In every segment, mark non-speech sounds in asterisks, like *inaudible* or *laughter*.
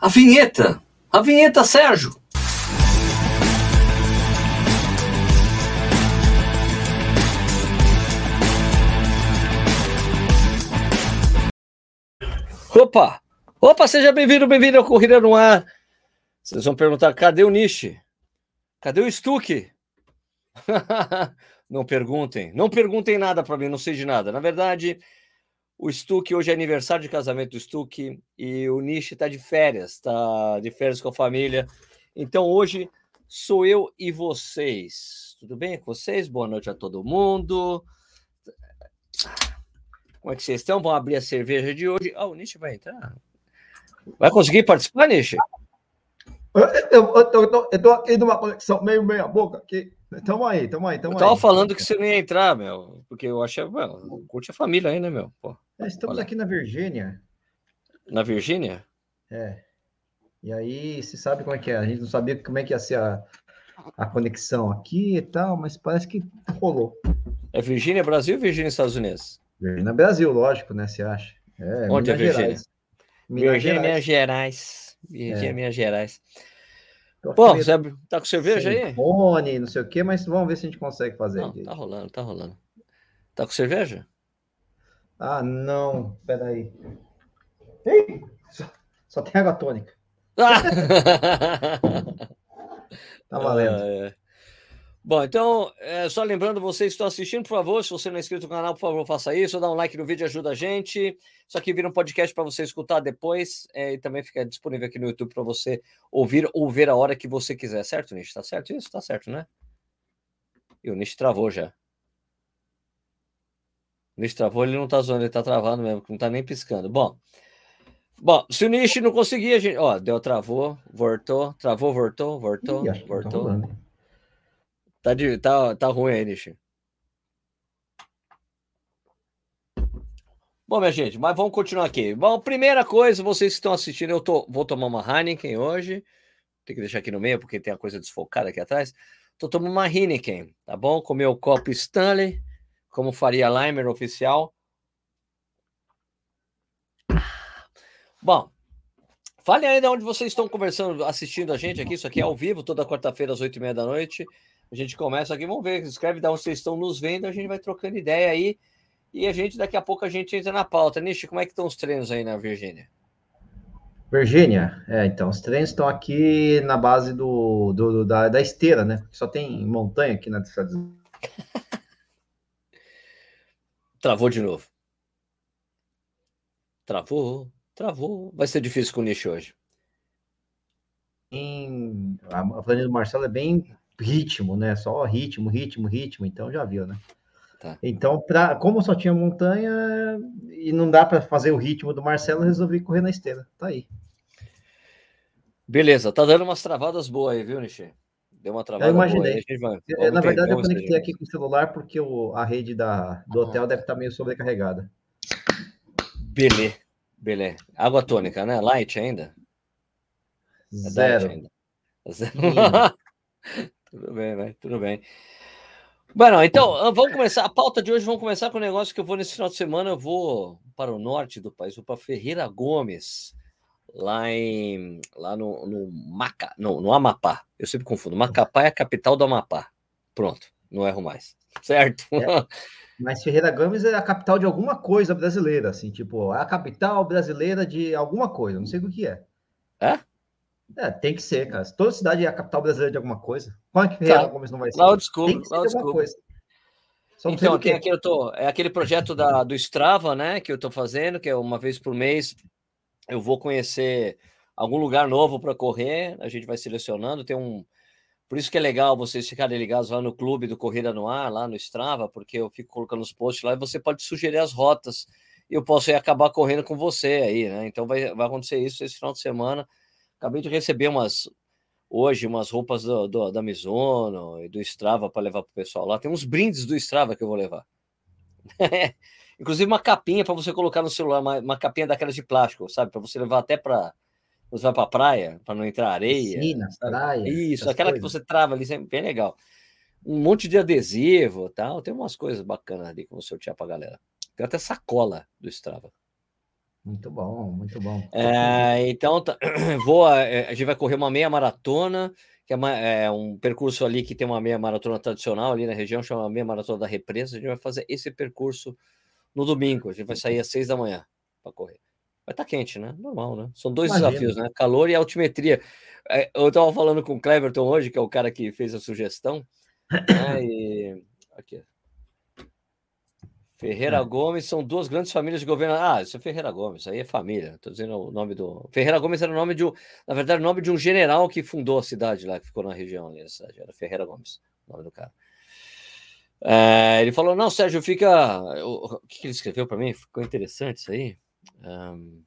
A vinheta! A vinheta, Sérgio! Opa! Opa, seja bem-vindo, bem-vindo ao Corrida no Ar. Vocês vão perguntar, cadê o Nishi? Cadê o Stuck? *laughs* não perguntem, não perguntem nada para mim, não sei de nada. Na verdade, o Stuck, hoje é aniversário de casamento do Stuck e o Nishi está de férias, está de férias com a família. Então hoje sou eu e vocês. Tudo bem com vocês? Boa noite a todo mundo. Como é que vocês estão? Vamos abrir a cerveja de hoje. Ah, oh, o Nishi vai entrar. Vai conseguir participar, Nishi? Eu estou aqui numa conexão meio meia boca aqui. Tamo aí, tamo aí, tamo eu tava aí. falando que você não ia entrar, meu, porque eu achei, well, curte a família aí, né, meu? Pô, estamos olha. aqui na Virgínia. Na Virgínia? É. E aí, você sabe como é que é? A gente não sabia como é que ia ser a, a conexão aqui e tal, mas parece que rolou. É Virgínia Brasil ou Virgínia Estados Unidos? Virgínia Brasil, lógico, né? Você acha? É, Onde Minas é Virgínia? Virgínia, Minas Gerais. Virgínia, é. Minas Gerais. Bom, você tá com cerveja aí? Fone, não sei o quê, mas vamos ver se a gente consegue fazer. Não, tá rolando, tá rolando. Tá com cerveja? Ah, não. Peraí. Ei, só, só tem água tônica. Ah! *laughs* tá valendo. Ah, é. Bom, então, é, só lembrando, vocês que estão assistindo, por favor, se você não é inscrito no canal, por favor, faça isso, dá um like no vídeo, ajuda a gente. Isso aqui vira um podcast para você escutar depois é, e também fica disponível aqui no YouTube para você ouvir ou ver a hora que você quiser, certo, Nish? Tá certo isso? Tá certo, né? E o Nish travou já. O Nish travou, ele não tá zoando, ele tá travando mesmo, não tá nem piscando. Bom, bom se o Nish não conseguir, a gente. Ó, deu, travou, voltou, travou, voltou, voltou, Ih, voltou. Tá, de, tá, tá ruim aí, Nishi. Bom, minha gente, mas vamos continuar aqui. Bom, primeira coisa, vocês que estão assistindo, eu tô, vou tomar uma Heineken hoje. Tem que deixar aqui no meio, porque tem a coisa desfocada aqui atrás. Tô tomando uma Heineken, tá bom? Com meu copo Stanley, como faria Limer oficial. Bom, fale de onde vocês estão conversando, assistindo a gente aqui. Isso aqui é ao vivo, toda quarta-feira às oito e meia da noite. A gente começa aqui, vamos ver, escreve de onde vocês estão nos vendo, a gente vai trocando ideia aí. E a gente, daqui a pouco, a gente entra na pauta. Nishi, como é que estão os treinos aí na Virgínia? Virgínia, é, então, os treinos estão aqui na base do, do da, da, esteira, né? Só tem montanha aqui na cidade. *laughs* Travou de novo. Travou, travou. Vai ser difícil com o Nishi hoje. Em, a planilha do Marcelo é bem ritmo, né? Só ritmo, ritmo, ritmo. Então já viu, né? Tá. Então, pra, como só tinha montanha e não dá para fazer o ritmo do Marcelo, resolvi correr na esteira. Tá aí. Beleza, tá dando umas travadas boas aí, viu, Nishi? Deu uma travada eu imaginei. Boa aí, vai, na verdade, eu conectei aqui com o celular porque o, a rede da, do hotel deve estar tá meio sobrecarregada. Beleza, beleza. Água tônica, né? Light ainda? É Zero. ainda. Zero. *laughs* tudo bem, vai, tudo bem. Bueno, então, ah, vamos começar. A pauta de hoje, vamos começar com um negócio que eu vou nesse final de semana. Eu vou para o norte do país, vou para Ferreira Gomes, lá em lá no, no Maca, no, no Amapá. Eu sempre confundo. Macapá é a capital do Amapá. Pronto, não erro mais. *laughs* Certo? É, mas Ferreira Gomes é a capital de alguma coisa brasileira, assim, tipo, é a capital brasileira de alguma coisa, não sei o que é. É? É, tem que ser, cara. Toda cidade é a capital brasileira de alguma coisa. Como é que. Gomes não vai ser? Lá eu descubro, tem que ser lá coisa. então, tem aqui, eu tô, é aquele projeto da, do Strava, né, que eu estou fazendo, que é uma vez por mês eu vou conhecer algum lugar novo para correr, a gente vai selecionando, tem um... Por isso que é legal vocês ficarem ligados lá no clube do Corrida no Ar, lá no Strava, porque eu fico colocando os posts lá e você pode sugerir as rotas e eu posso acabar correndo com você aí, né? Então vai, vai acontecer isso esse final de semana. Acabei de receber umas hoje umas roupas do, do, da Mizuno e do Strava para levar para o pessoal lá. Tem uns brindes do Strava que eu vou levar. *laughs* Inclusive uma capinha para você colocar no celular, uma, uma capinha daquelas de plástico, sabe? Para você levar até para você vai para a praia, para não entrar areia. Piscina, praia. Isso, aquela coisas. que você trava ali, sempre bem legal. Um monte de adesivo tal. Tem umas coisas bacanas ali que eu vou sortear para a galera. Tem até sacola do Strava. Muito bom, muito bom. É, então, tá, *clears throat* vou, é, a gente vai correr uma meia maratona, que é, uma, é, um percurso ali que tem uma meia maratona tradicional ali na região, chama meia maratona da represa. A gente vai fazer esse percurso no domingo. A gente vai sair às seis da manhã para correr. Vai estar tá quente, né? Normal, né? São dois Imagina. desafios, né? Calor e altimetria. É, eu estava falando com o Cleverton hoje, que é o cara que fez a sugestão. Né? E... Aqui. Ferreira é. Gomes são duas grandes famílias de governo. Ah, isso é Ferreira Gomes, aí é família. Estou dizendo o nome do. Ferreira Gomes era o nome de um, na verdade, o nome de um general que fundou a cidade lá, que ficou na região ali, cidade. Era Ferreira Gomes, o nome do cara. É, ele falou: não, Sérgio, fica. O, que, ele escreveu para mim? Ficou interessante isso aí. Um...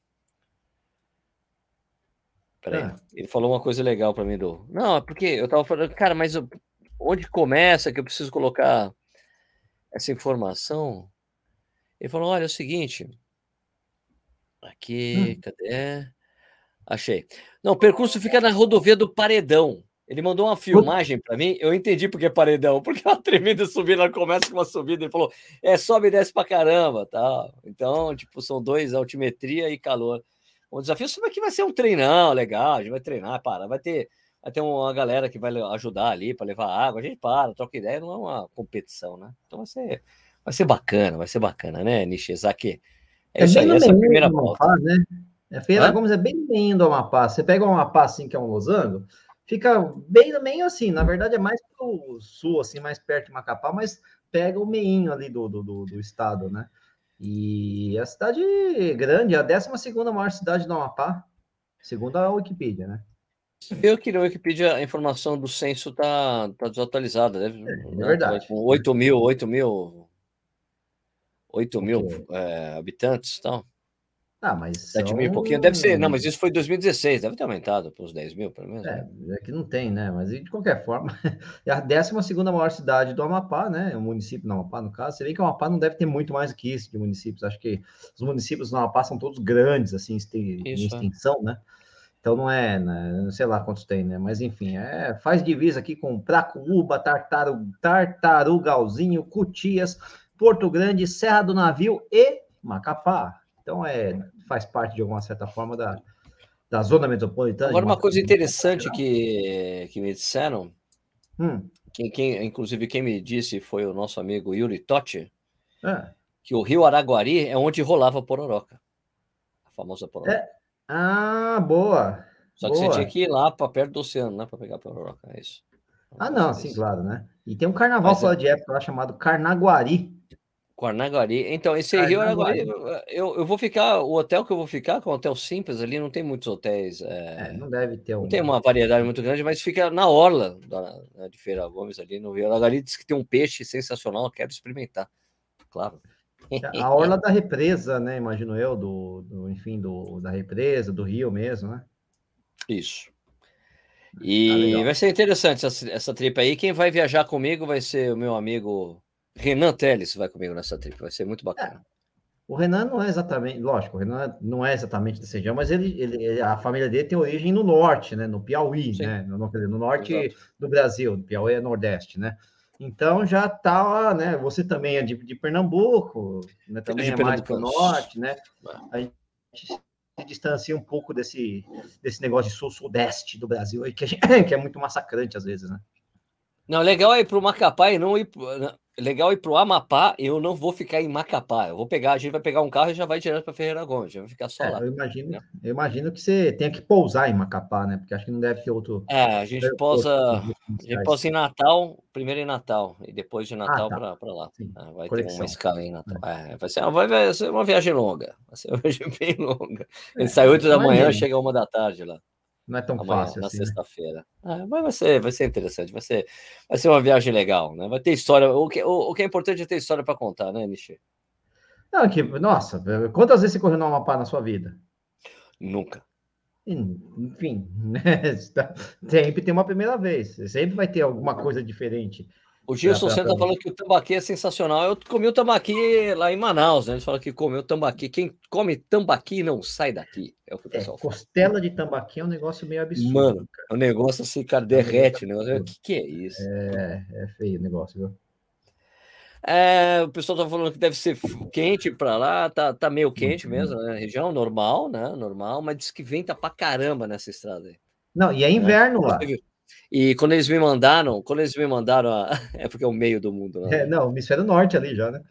Peraí, ah. ele falou uma coisa legal para mim do. Não, é porque eu tava falando, cara, mas onde começa que eu preciso colocar essa informação? Ele falou: olha, é o seguinte. Aqui, hum. cadê? Achei. Não, o percurso fica na rodovia do Paredão. Ele mandou uma filmagem para mim, eu entendi porque é paredão, *laughs* porque é uma tremenda subida, ela começa com uma subida, ele falou, é, sobe e desce pra caramba, tá? Então, tipo, são dois, altimetria e calor. O desafio é que vai ser um treinão legal, a gente vai treinar, para, vai ter, vai ter uma galera que vai ajudar ali para levar água, a gente para, troca ideia, não é uma competição, né? Então vai ser, vai ser bacana, vai ser bacana, né, Nishizaki? É, é isso aí, essa é a primeira pauta. Né? É, Feira Gomes é bem bem do Amapá. Você pega o Amapá assim, que é um losango, fica bem no meio assim, na verdade é mais para o sul, assim, mais perto de Macapá, mas pega o meinho ali do, do, do, do estado, né? E a cidade grande, a 12 maior cidade do Amapá, segundo a Wikipedia, né? Eu que na Wikipedia a informação do censo tá, tá desatualizada, deve, é, é verdade. Com 8 mil, 8 mil, 8 mil é, habitantes e tal. Ah, mas. 7 são... mil e pouquinho. Deve ser. Não, mas isso foi 2016, deve ter aumentado para os 10 mil, pelo menos. É, né? é que não tem, né? Mas de qualquer forma, *laughs* é a 12 maior cidade do Amapá, né? O município do Amapá, no caso. Você vê que o Amapá não deve ter muito mais do que isso de municípios. Acho que os municípios do Amapá são todos grandes, assim, em é. extensão, é. né? Então não é, né? não sei lá quantos tem, né? Mas enfim, é, faz divisa aqui com Pracuúba, Tartaru, Tartarugalzinho, Cutias, Porto Grande, Serra do Navio e Macapá. Então, é, faz parte, de alguma certa forma, da, da zona metropolitana. Agora, uma coisa interessante que, que me disseram, hum. quem, quem, inclusive quem me disse foi o nosso amigo Yuri Totti, é. que o rio Araguari é onde rolava a Pororoca, a famosa Pororoca. É. Ah, boa! Só que boa. você tinha que ir lá para perto do oceano, né, para pegar a Pororoca, é isso. Ah, não, sim, claro, né? E tem um carnaval fora é... de época lá chamado Carnaguari. Guarnaguari. Então, esse Rio Araguari, eu, eu vou ficar, o hotel que eu vou ficar, que é um hotel simples ali, não tem muitos hotéis. É, é, não deve ter um. Não tem uma variedade muito grande, mas fica na orla da, né, de Feira Gomes, ali no Rio Araguari. Diz que tem um peixe sensacional, quero experimentar. Claro. É, a orla *laughs* da represa, né? Imagino eu, do, do enfim, do, da represa, do rio mesmo, né? Isso. E ah, vai ser interessante essa, essa trip aí. Quem vai viajar comigo vai ser o meu amigo Renan Teles vai comigo nessa trip, vai ser muito bacana. É. O Renan não é exatamente, lógico, o Renan não é exatamente desse região, mas ele, ele, a família dele tem origem no norte, né? No Piauí, Sim. né? No, no norte Exato. do Brasil, no Piauí é nordeste, né? Então já tá, né? Você também é de, de Pernambuco, né? Também é, mais para o norte, né? A gente se distancia um pouco desse, desse negócio de sul-sudeste do Brasil aí, que, gente, *coughs* que é muito massacrante às vezes, né? Não, legal é ir para o Macapá e não ir legal ir pro Amapá, eu não vou ficar em Macapá. Eu vou pegar, a gente vai pegar um carro e já vai direto para Ferreira Gomes, já vai ficar só é, lá. Eu imagino, né? eu imagino que você tenha que pousar em Macapá, né? Porque acho que não deve ter outro. É, a gente pousa, a gente pousa em Natal, primeiro em Natal e depois de Natal ah, tá. para lá. É, vai Conexão. ter uma escala em Natal. É. É, vai, ser, vai, vai ser uma viagem longa, vai ser uma *laughs* viagem bem longa. A gente sai 8 da manhã, chega uma da tarde lá. Não é tão Amanhã, fácil na assim. Na né? sexta-feira. Né? mas vai ser, vai ser interessante, vai ser, vai ser uma viagem legal, né? Vai ter história. O que, o, o que é importante é ter história para contar, né, Nishi? Não, que, nossa, quantas vezes você correu no Amapá na sua vida? Nunca. Enfim, *laughs* né? sempre tem uma primeira vez. Sempre vai ter alguma coisa diferente. O Gilson Santa falou que o tambaqui é sensacional. Eu comi o tambaqui lá em Manaus, né? Eles falam que comeu tambaqui. Quem come tambaqui não sai daqui. É o que o é, pessoal é, Costela de tambaqui é um negócio meio absurdo. Mano, é um negócio assim, cara, derrete. O negócio. O que, que é isso? É, é feio o negócio, viu? É, o pessoal tá falando que deve ser quente para lá, tá, tá meio quente uhum. mesmo, né? Região normal, né? Normal, mas diz que venta pra caramba nessa estrada aí. Não, e é inverno é. lá. E quando eles me mandaram, quando eles me mandaram, a... *laughs* é porque é o meio do mundo, né? É, não, hemisfério norte ali já, né?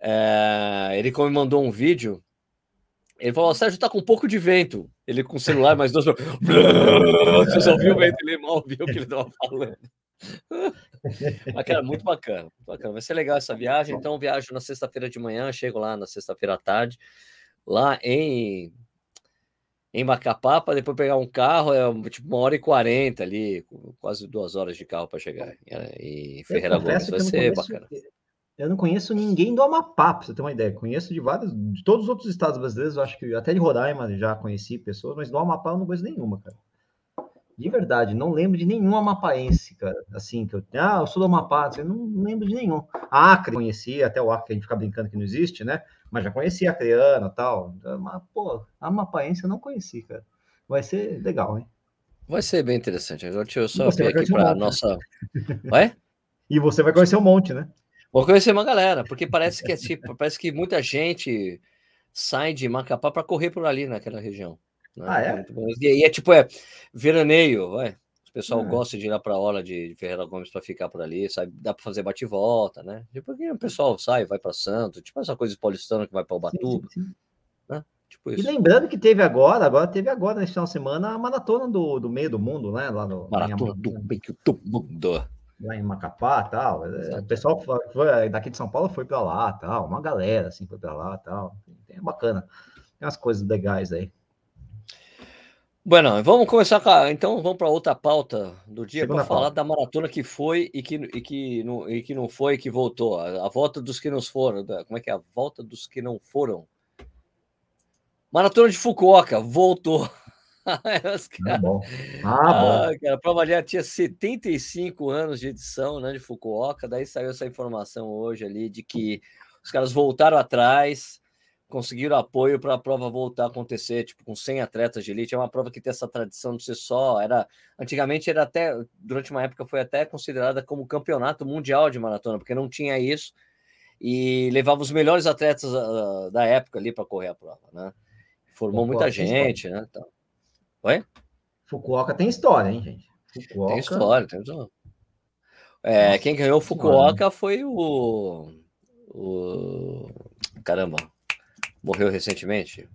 É, ele como me mandou um vídeo, ele falou: Sérgio tá com um pouco de vento. Ele com o celular, mais dois. *laughs* Você só viu o vento, ele mal ouviu o que ele estava falando. *laughs* Mas, cara, muito bacana, bacana. Vai ser legal essa viagem. Então, viajo na sexta-feira de manhã, chego lá na sexta-feira à tarde, lá em em Macapá, para depois pegar um carro, é tipo uma hora e quarenta ali, quase duas horas de carro para chegar. E Ferreira Gomes vai ser conheço, bacana. Eu não conheço ninguém do Amapá, para você ter uma ideia. Conheço de vários, de todos os outros estados brasileiros, acho que até de Roraima já conheci pessoas, mas do Amapá eu não conheço nenhuma, cara. De verdade, não lembro de nenhum amapaense, cara. Assim, que eu. Ah, eu sou do Amapá, assim, não lembro de nenhum. Acre, conheci, até o Acre a gente fica brincando que não existe, né? Mas já conheci a Acreana e tal. Mas, pô, Amapaense eu não conheci, cara. Vai ser legal, hein? Vai ser bem interessante. Agora deixa eu só ver aqui para um nossa. Vai? E você vai conhecer um monte, né? Vou conhecer uma galera, porque parece que é tipo, *laughs* parece que muita gente sai de Macapá para correr por ali naquela região. Né? Ah, é? E, e, é tipo, é veraneio, vai. O pessoal hum. gosta de ir lá para a hora de Ferreira Gomes para ficar por ali, sabe? Dá para fazer bate-volta, né? Tipo, o pessoal sai, vai para Santo, tipo essa coisa paulistana que vai para sim, sim. Né? Tipo e lembrando que teve agora, agora teve agora nesse final de semana a maratona do, do meio do mundo, né? Lá no maratona do meio do mundo. Lá em Macapá tal. É, Exato. O pessoal foi, daqui de São Paulo foi para lá tal. Uma galera assim foi para lá tal. É bacana. Tem umas coisas legais aí. Bueno, vamos começar com a, então vamos para outra pauta do dia para falar da maratona que foi e que, e que, não, e que não foi e que voltou. A, a, volta dos que não foram. Da, como é que é? A volta dos que não foram. Maratona de Fukuoka voltou. *laughs* ah, bom. Ah, bom. Ah, cara, a prova já tinha 75 anos de edição né, de Fukuoka. Daí saiu essa informação hoje ali de que os caras voltaram atrás conseguiram apoio para a prova voltar a acontecer, tipo, com 100 atletas de elite. É uma prova que tem essa tradição de ser só. Era antigamente era até durante uma época foi até considerada como campeonato mundial de maratona, porque não tinha isso e levava os melhores atletas uh, da época ali para correr a prova, né? Formou muita gente, né? Então... Oi? Fukuoka tem história, hein, gente? Fukuoka... Tem história, tem história. É, Nossa, quem ganhou Fukuoka foi o, o caramba, morreu recentemente.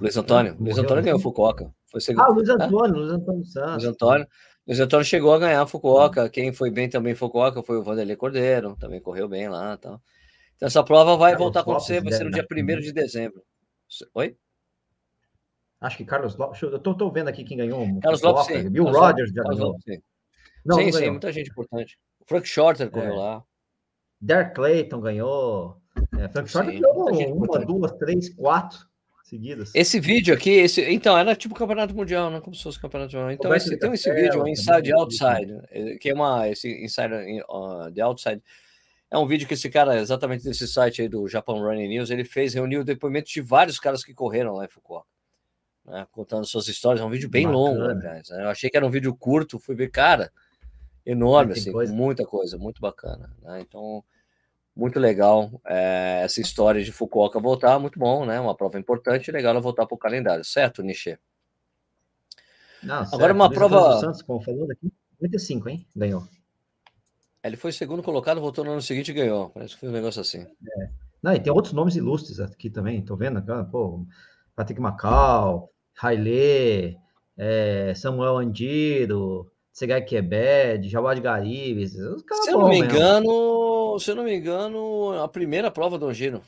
Luiz Antônio. Luiz Antônio ganhou Fukuoka. Foi segundo. Ah, Luiz Antônio, Luiz Antônio Santos. Luiz Antônio. Luiz Antônio chegou a ganhar Fukuoka. Quem foi bem também em Fukuoka foi o Vanderlei Cordeiro, também correu bem lá. Tal. Então essa prova vai Carlos voltar a acontecer, vai ser no dia 1 de dezembro. Oi? Acho que Carlos Lopes. Eu tô, tô vendo aqui quem ganhou. Carlos Lopes, sim. Bill Carlos Rogers já Carlos ganhou. Lopes, sim, não, sim, não sim, muita gente importante. Frank Shorter correu é. lá. Derek Clayton ganhou. É, Frank Shorter ganhou uma, duas, três, quatro seguidas. Esse vídeo aqui, esse, então, era tipo campeonato mundial, não como se fosse campeonato mundial. Então, esse, tem esse vídeo, o Inside Outside, eh, que é uma. Esse Inside uh, The Outside. É um vídeo que esse cara, exatamente desse site aí do Japan Running News, ele fez, reuniu depoimentos de vários caras que correram lá em Fukuoka. Né, contando suas histórias. É um vídeo bem Bacana. longo, né, Eu achei que era um vídeo curto, fui ver, cara, enorme, assim, coisa. muita coisa, muito bacana. Né? Então, muito legal é, essa história de Fukuoka voltar, muito bom, né? Uma prova importante, legal ela voltar para o calendário, certo, Nishi? Não, Agora certo. uma prova. Santos, como falou daqui, 55, hein? Ganhou. Ele foi segundo colocado, voltou no ano seguinte e ganhou. Parece que foi um negócio assim. É. Não, e tem outros nomes ilustres aqui também, tô vendo, pô, Patrick Macau, Haile, é, Samuel Andiro, Segai Quebed, Jawad Garibes, os caras Se eu não me engano, se eu não me engano, a primeira prova do Angino,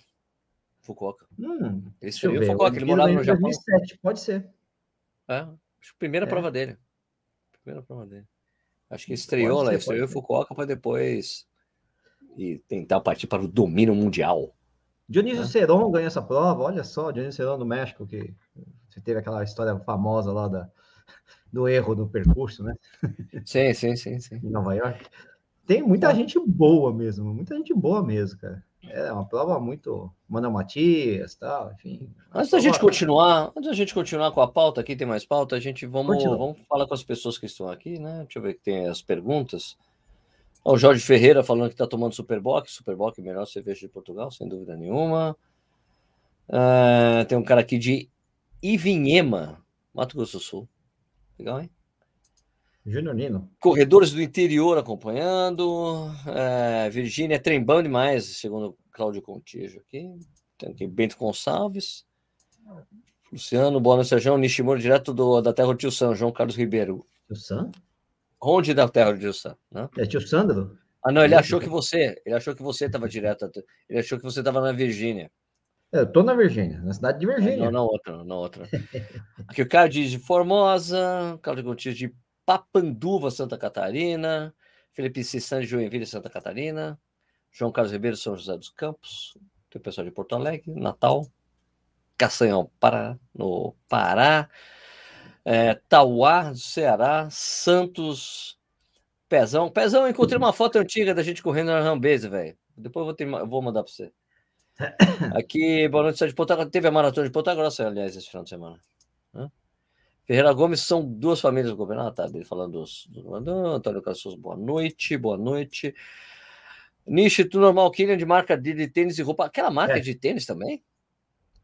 Fukuoka. Hum, ele estreou Fukuoka, ele morava no Japão. 2007, pode ser. É, primeira é. prova dele. Primeira prova dele. Acho que estreou lá, estreou em Fukuoka para depois e tentar partir para o domínio mundial. Dionísio né? Seron ganhou essa prova, olha só, Dionísio Seron do México, que você teve aquela história famosa lá da, do erro do percurso, né? Sim, sim, sim, sim. *laughs* Em Nova York. Tem muita gente boa mesmo, muita gente boa mesmo, cara. É uma prova muito. Manoel Matias, tal, enfim. Antes da gente continuar, antes da gente continuar com a pauta, aqui tem mais pauta, a gente vamos, vamos falar com as pessoas que estão aqui, né? Deixa eu ver que tem as perguntas. O Jorge Ferreira falando que está tomando Superboc. Superboc, melhor cerveja de Portugal, sem dúvida nenhuma. Uh, tem um cara aqui de Ivinhema, Mato Grosso do Sul. Legal, hein? Júnior Nino. Corredores do interior acompanhando. É, Virgínia é trembão demais, segundo Cláudio Contígio aqui. Tem aqui Bento Gonçalves. Luciano, boa noite, Sérgio. Nishimura, direto do, da terra do tio São, João Carlos Ribeiro. Tio Sam? Onde da terra do tio Sam? Né? É tio Sandro? Ah, não, ele achou que você, ele achou que você estava direto, ele achou que você estava na Virgínia. É, eu tô na Virgínia, na cidade de Virgínia. Não, na outra, na outra. Aqui o cara diz de Formosa, Cláudio Contígio de Papanduva, Santa Catarina, Felipe Cissan Joinville, Santa Catarina, João Carlos Ribeiro, São José dos Campos, tem o pessoal de Porto Alegre, Natal, Caçanhão, Pará, no Pará, é, Tauá, Ceará, Santos, Pezão. Pezão, encontrei uma foto antiga da gente correndo na Rambese, velho. Depois eu vou, ter, eu vou mandar para você. *coughs* Aqui, boa noite, de Ponta Teve a maratona de Ponta Grossa, aliás, esse final de semana. Hã? Ferreira Gomes são duas famílias do governo. Ah, tá, ele falando dos, do, do Antônio Carlos boa noite, boa noite. Niche, tu normal, Killian de marca de, tênis e roupa. Aquela marca é. de tênis também?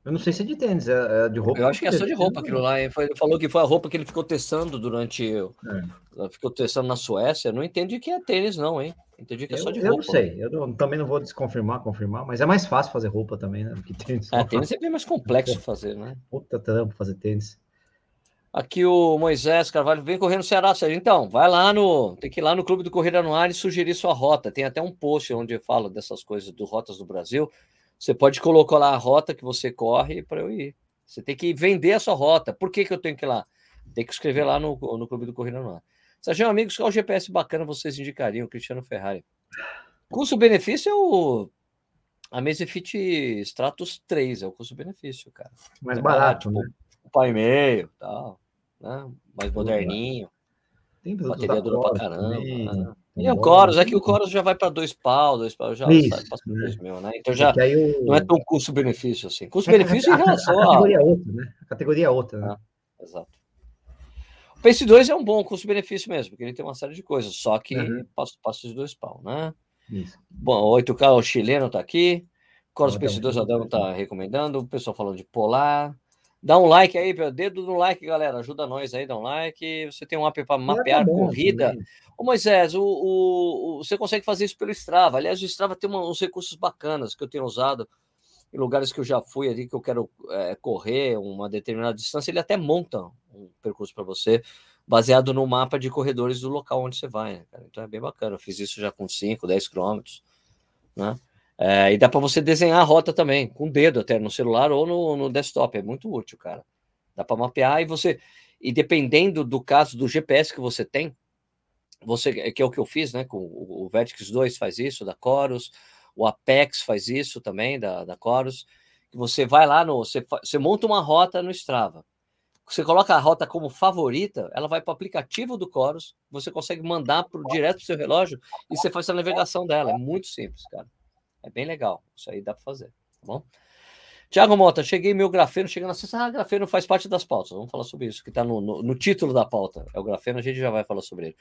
Eu não sei se é de tênis, é, é de roupa. Eu acho que é só de roupa aquilo lá. Ele falou que foi a roupa que ele ficou testando durante. É. Ficou testando na Suécia. Eu não entendi que é tênis, não, hein? Entendi que é só de eu, roupa. Eu não sei, eu não, também não vou desconfirmar, confirmar, mas é mais fácil fazer roupa também, né? Do que tênis. É, tênis é bem mais complexo fazer, né? Puta trampo fazer tênis. Aqui o Moisés Carvalho vem correndo no Ceará, Sérgio. Então, vai lá no. Tem que ir lá no Clube do Corrida no Ar e sugerir sua rota. Tem até um post onde fala dessas coisas do Rotas do Brasil. Você pode colocar lá a rota que você corre para eu ir. Você tem que vender a sua rota. Por que, que eu tenho que ir lá? Tem que escrever lá no, no Clube do Corrida no Ar. Sérgio, amigos, qual GPS bacana vocês indicariam? Cristiano Ferrari. Custo-benefício é o. A Mesifit Stratus 3 é o custo-benefício, cara. Mais é barato, barato, né? Um pai e meio, tal né? mais moderninho. Tem bateria dura pra caramba. Né? E o Coros, é que o Coros já vai para dois pau, dois pau, já Isso, sai, passa por dois mil, né? Então já o... não é tão custo-benefício assim. Custo-benefício é, em relação a. Categoria é outra, né? A categoria é outra, né? Ah, exato. O Pace 2 é um bom custo-benefício mesmo, porque ele tem uma série de coisas, só que uhum. passa, passa de dois pau, né? Isso. Bom, 8K, o chileno tá aqui. Coros Pace 2, o Adão tá recomendando. O pessoal falando de Polar. Dá um like aí, dedo no like, galera. Ajuda nós aí, dá um like. Você tem um app para mapear é corrida. Também. Ô, Moisés, o, o, o, você consegue fazer isso pelo Strava. Aliás, o Strava tem uma, uns recursos bacanas que eu tenho usado em lugares que eu já fui ali, que eu quero é, correr uma determinada distância. Ele até monta um percurso para você, baseado no mapa de corredores do local onde você vai. Né, então é bem bacana. Eu fiz isso já com 5, 10 quilômetros. Né? É, e dá para você desenhar a rota também, com o dedo até no celular ou no, no desktop. É muito útil, cara. Dá para mapear e você. E dependendo do caso do GPS que você tem, você que é o que eu fiz, né? Com o, o Vertex 2 faz isso, da Chorus, o Apex faz isso também, da, da Chorus. Você vai lá no. Você, você monta uma rota no Strava. Você coloca a rota como favorita, ela vai para o aplicativo do Chorus, você consegue mandar pro, direto para o seu relógio e você faz a navegação dela. É muito simples, cara. É bem legal. Isso aí dá para fazer, tá bom? Tiago Mota, cheguei meu grafeno, chegando na sexta. Ah, grafeno faz parte das pautas. Vamos falar sobre isso, que está no, no, no, título da pauta. É o grafeno, a gente já vai falar sobre ele.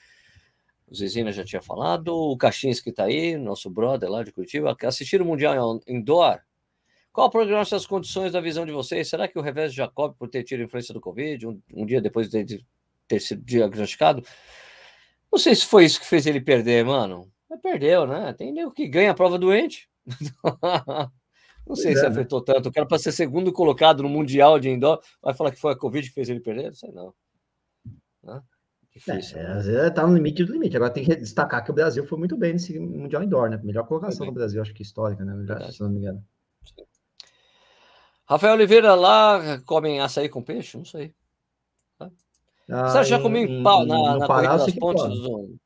O Zizina já tinha falado, o Caixins que está aí, nosso brother lá de Curitiba. Assistir o Mundial Indoor. Qual o prognóstico das condições da visão de vocês? Será que o revés de Jacob, por ter tido influência do Covid, um, um dia depois de ter sido diagnosticado, não sei se foi isso que fez ele perder, mano. Mas perdeu, né? Tem nego que ganha a prova doente. *laughs* Não sei se é, né? afetou tanto. O cara, para ser segundo colocado no Mundial de Indoor, vai falar que foi a Covid que fez ele perder? Não sei, não. Né? Difícil. É, né? Às vezes tá no limite do limite. Agora tem que destacar que o Brasil foi muito bem nesse Mundial Indoor, né? Melhor colocação do Brasil, acho que histórica, né? Já, se não me engano. Rafael Oliveira lá comem açaí com peixe? Não sei. Ah, Você já comeu em, pau na, na Pará, das pontes do,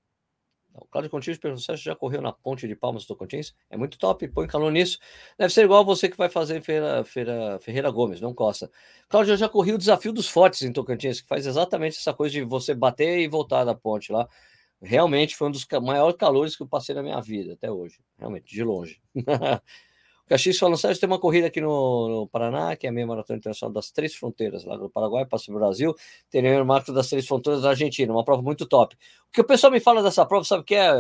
o Cláudio Contígio perguntou se já correu na ponte de Palmas do Tocantins. É muito top, põe calor nisso. Deve ser igual você que vai fazer Feira, Feira, Ferreira Gomes, não Costa. Cláudio, eu já corri o desafio dos fortes em Tocantins, que faz exatamente essa coisa de você bater e voltar da ponte lá. Realmente foi um dos maiores calores que eu passei na minha vida até hoje. Realmente, de longe. *laughs* Caxias falando, Sérgio, tem uma corrida aqui no, no, Paraná, que é a meia maratona internacional das três fronteiras, lá no Paraguai, passa o Brasil, tem o marco das três fronteiras da Argentina, uma prova muito top. O que o pessoal me fala dessa prova, sabe o que é,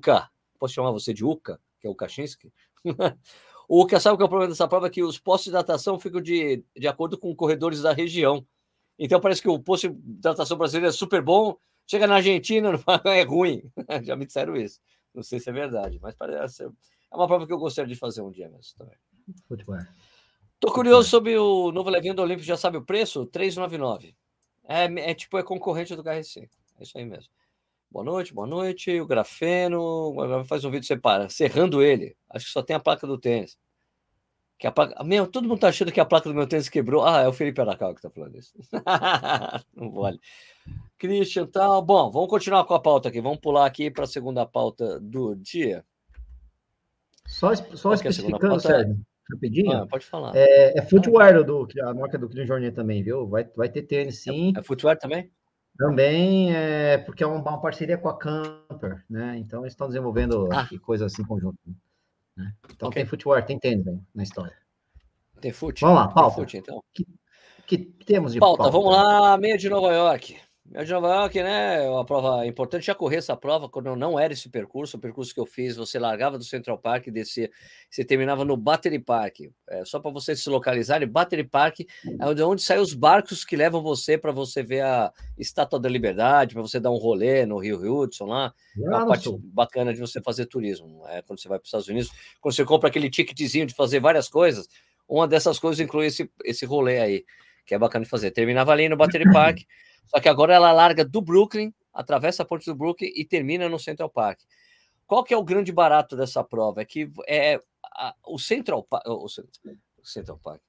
K? posso chamar você de Uca, que é o Kaczynski. *laughs* o Uca sabe que é o problema dessa prova? É que os postos de datação ficam de, de acordo com corredores da região. Então parece que o posto de datação brasileiro é super bom, chega na Argentina, *laughs* é ruim. *laughs* Já me disseram isso. Não sei se é verdade, mas parece. É uma prova que eu gostaria de fazer um dia mesmo também. Futebol. Tô curioso sobre o novo levinho do Olímpico, já sabe o preço? 399. É, é tipo, é concorrente do KR5. É isso aí mesmo. Boa noite, boa noite. O Grafeno faz um vídeo separa, cerrando ele. Acho que só tem a placa do tênis. Que a placa... Meu, todo mundo tá achando que a placa do meu tênis quebrou. Ah, é o Felipe Aracal que tá falando isso. *laughs* Não vale. Christian, tal. Bom, vamos continuar com a pauta aqui. Vamos pular aqui para a segunda pauta do dia. Só, só é especificando, Sérgio, rapidinho. Ah, pode falar. É, é footwear do, a marca do Clean Jornet também, viu? Vai, vai ter tênis sim. É, é footwear também? Também é porque é uma, uma, parceria com a Camper, né? Então eles estão desenvolvendo ah. coisas assim conjunto. Né? Então okay. tem footwear, tem tênis na história. Tem fute. Vamos lá, pauta. Fute, então. que, que temos de pauta? pauta? Vamos lá, meia de Nova York. É de Nova York, né? Uma prova importante. Já correr essa prova quando não era esse percurso. O percurso que eu fiz, você largava do Central Park e descia. Você terminava no Battery Park. É, só para vocês se localizarem, Battery Park é onde, onde saem os barcos que levam você para você ver a Estátua da Liberdade, para você dar um rolê no Rio Hudson lá. É uma parte bacana de você fazer turismo. É quando você vai para os Estados Unidos, quando você compra aquele ticketzinho de fazer várias coisas, uma dessas coisas inclui esse, esse rolê aí, que é bacana de fazer. Terminava ali no Battery Park. Só que agora ela larga do Brooklyn, atravessa a ponte do Brooklyn e termina no Central Park. Qual que é o grande barato dessa prova? É que é a, o Central Park, o, Central Park,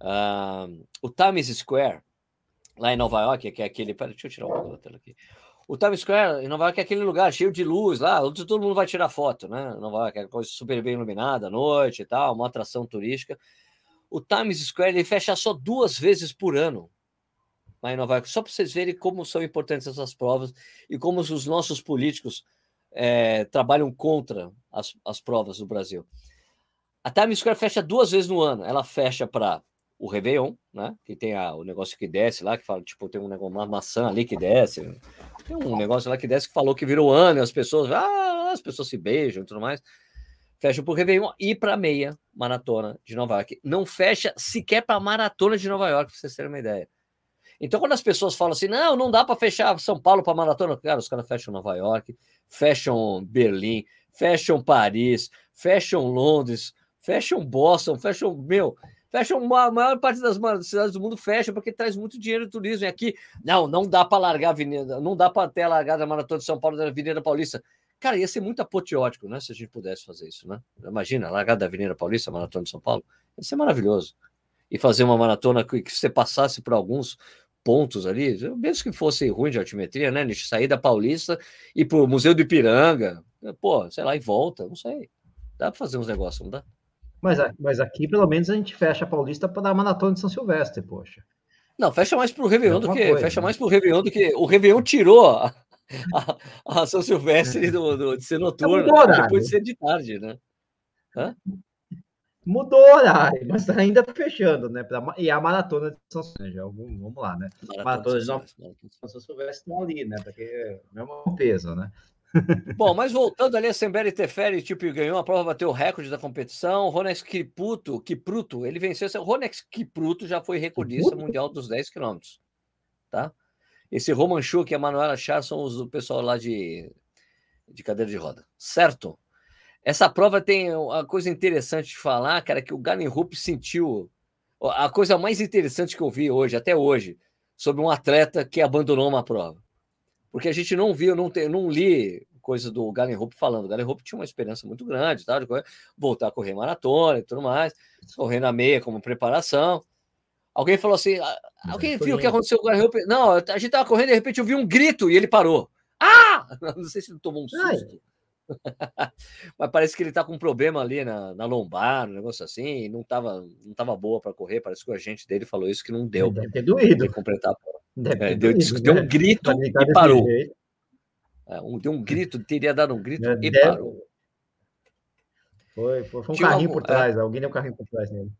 uh, o Times Square lá em Nova York, que é aquele, pera, deixa eu tirar um pouco da tela aqui. O Times Square em Nova York é aquele lugar cheio de luz lá, onde todo mundo vai tirar foto, né? Nova York é coisa super bem iluminada à noite e tal, uma atração turística. O Times Square ele fecha só duas vezes por ano lá em Nova York, só para vocês verem como são importantes essas provas e como os nossos políticos é, trabalham contra as, as provas do Brasil. A Times Square fecha duas vezes no ano. Ela fecha para o Réveillon, né? Que tem a, o negócio que desce lá, que fala, tipo, tem um negócio, uma maçã ali que desce. Tem um negócio lá que desce que falou que virou ano, e as pessoas, ah, as pessoas se beijam e tudo mais. Fecha para o Réveillon e para a meia maratona de Nova York. Não fecha sequer para a maratona de Nova York, para vocês terem uma ideia. Então, quando as pessoas falam assim, não, não dá para fechar São Paulo para maratona, cara, os caras fecham Nova York, fecham Berlim, fecham Paris, fecham Londres, fecham Boston, fecham, meu, fecham a maior parte das cidades do mundo fecha porque traz muito dinheiro de turismo. E aqui, não, não dá para largar a avenida, não dá para ter a largada da maratona de São Paulo da Avenida Paulista. Cara, ia ser muito apoteótico, né? Se a gente pudesse fazer isso, né? Imagina, a largada da Avenida Paulista, maratona de São Paulo, ia ser maravilhoso. E fazer uma maratona que, que você passasse por alguns pontos ali, mesmo que fosse ruim de altimetria, né? De sair da Paulista e para o Museu do Ipiranga, pô, sei lá, e volta, não sei. Dá para fazer uns negócios, não dá? Mas, mas aqui, pelo menos, a gente fecha a Paulista para dar a maratona de São Silvestre, poxa. Não, fecha mais para o Réveillon é do que. Coisa, fecha né? mais para o Réveillon do que. O Réveillon tirou a, a, a São Silvestre *laughs* do, do, de ser noturno, depois de ser de tarde, né? Hã? Mudou o horário, mas ainda tá fechando, né? Pra, e a maratona de São Silvestre, vamos lá, né? Maratona, maratona de São Silvestre estão ali, né? Porque é o mesmo peso, né? Bom, mas *laughs* voltando ali, a Semberi Teferi, tipo, ganhou a prova, bateu o recorde da competição. Ronex Kipruto, Kipruto, ele venceu. O Ronex Kipruto já foi recordista Kipruto? mundial dos 10 quilômetros, tá? Esse Romanchu, que é a Manuela Char, são os do pessoal lá de, de cadeira de roda, certo? Essa prova tem uma coisa interessante de falar, cara, que o Galen Rupp sentiu. A coisa mais interessante que eu vi hoje, até hoje, sobre um atleta que abandonou uma prova. Porque a gente não viu, não, tem, não li coisa do Galen Rupp falando. O Galen Rupp tinha uma experiência muito grande, tá? voltar a correr maratona e tudo mais, correr na meia como preparação. Alguém falou assim: ah, alguém viu o que aconteceu com o Galen Rupp? Não, a gente tava correndo, de repente eu vi um grito e ele parou. Ah! *laughs* Não sei se ele tomou um susto. *laughs* Mas parece que ele tá com um problema ali na, na lombar, um negócio assim, não tava, não tava boa para correr. Parece que o agente dele falou isso que não deu. Deve ter doído. Completar é, deu, doído, deu, um né? grito e parou. É, um, deu um grito, teria dado um grito é, e deve... parou. Foi, foi, foi um Tinha carrinho algum, por trás, é... alguém deu um carrinho por trás nele.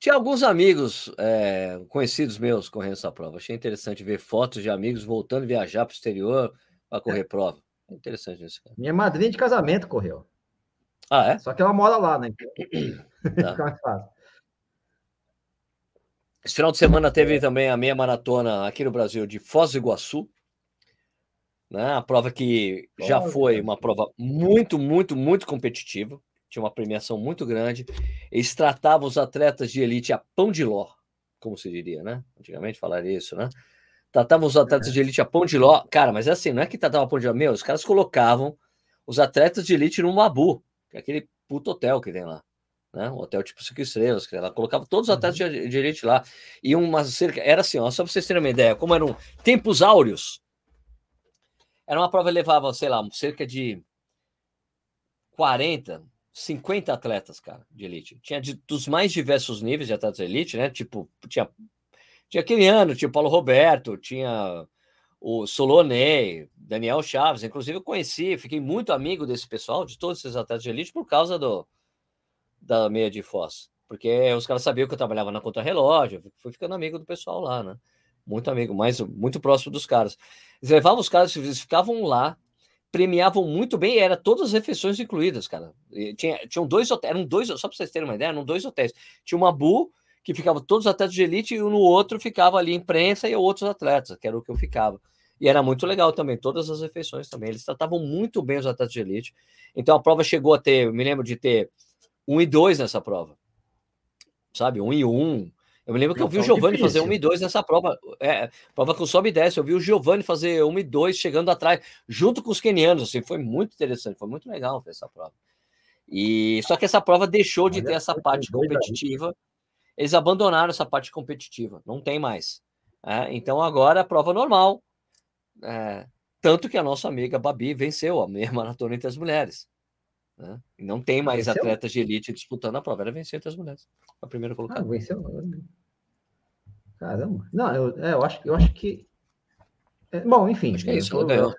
Tinha alguns amigos é, conhecidos meus correndo essa prova. Achei interessante ver fotos de amigos voltando a viajar para o exterior para correr prova. É interessante isso. Cara. Minha madrinha de casamento correu. Ah, é? Só que ela mora lá, né? *clears throat* Tá. Mais fácil. Esse final de semana teve também a meia maratona aqui no Brasil de Foz do Iguaçu. Né? A prova que já foi uma prova muito, muito, muito competitiva. Tinha uma premiação muito grande. Eles tratavam os atletas de elite a pão de ló, como se diria, né? Antigamente falaria isso, né? Tratavam os atletas de elite a pão de ló. Cara, mas é assim, não é que tratavam a pão de ló. Meu, os caras colocavam os atletas de elite no Mabu, que é aquele puto hotel que tem lá né? Um hotel tipo cinco estrelas, que ela colocava todos os atletas uhum. de, de elite lá. E uma cerca, era assim, ó, só para vocês terem uma ideia, como eram tempos áureos. Era uma prova que levava, sei lá, cerca de 40, 50 atletas, cara, de elite. Tinha de, dos mais diversos níveis de atletas de elite, né? Tipo, tinha, tinha aquele ano, tinha o Paulo Roberto, tinha o Solonei, Daniel Chaves, inclusive eu conheci, fiquei muito amigo desse pessoal, de todos esses atletas de elite, por causa do, da meia de Foz, porque os caras sabiam que eu trabalhava na conta relógio, fui ficando amigo do pessoal lá, né? Muito amigo, mais muito próximo dos caras. Eles levavam os caras, eles ficavam lá, premiavam muito bem, era todas as refeições incluídas, cara. E tinha, tinham dois hotéis, eram dois, só para vocês terem uma ideia, eram dois hotéis. Tinha uma Bu, que ficava todos os atletas de elite, e no outro ficava ali imprensa e outros atletas, que era o que eu ficava. E era muito legal também, todas as refeições também. Eles tratavam muito bem os atletas de elite. Então a prova chegou a ter, eu me lembro de ter 1 e 2 nessa prova. Sabe? 1 e 1. Eu me lembro que eu vi o Giovanni fazer 1 e 2 nessa prova. É, prova com sobe e desce. Eu vi o Giovanni fazer 1 e 2 chegando atrás, junto com os kenianos. Assim, foi muito interessante, foi muito legal essa prova. E só que essa prova deixou de ter essa parte competitiva. Eles abandonaram essa parte competitiva, não tem mais. É, então agora a prova normal. É, tanto que a nossa amiga Babi venceu a meia *laughs* maratona entre as mulheres. Né? Não tem mais venceu? atletas de elite disputando a prova. Era vencer entre as mulheres. A primeira colocada. Ah, venceu. Caramba. Não, eu, é, eu, acho, eu acho que. É, bom, enfim. Acho que é isso, ela ganhou.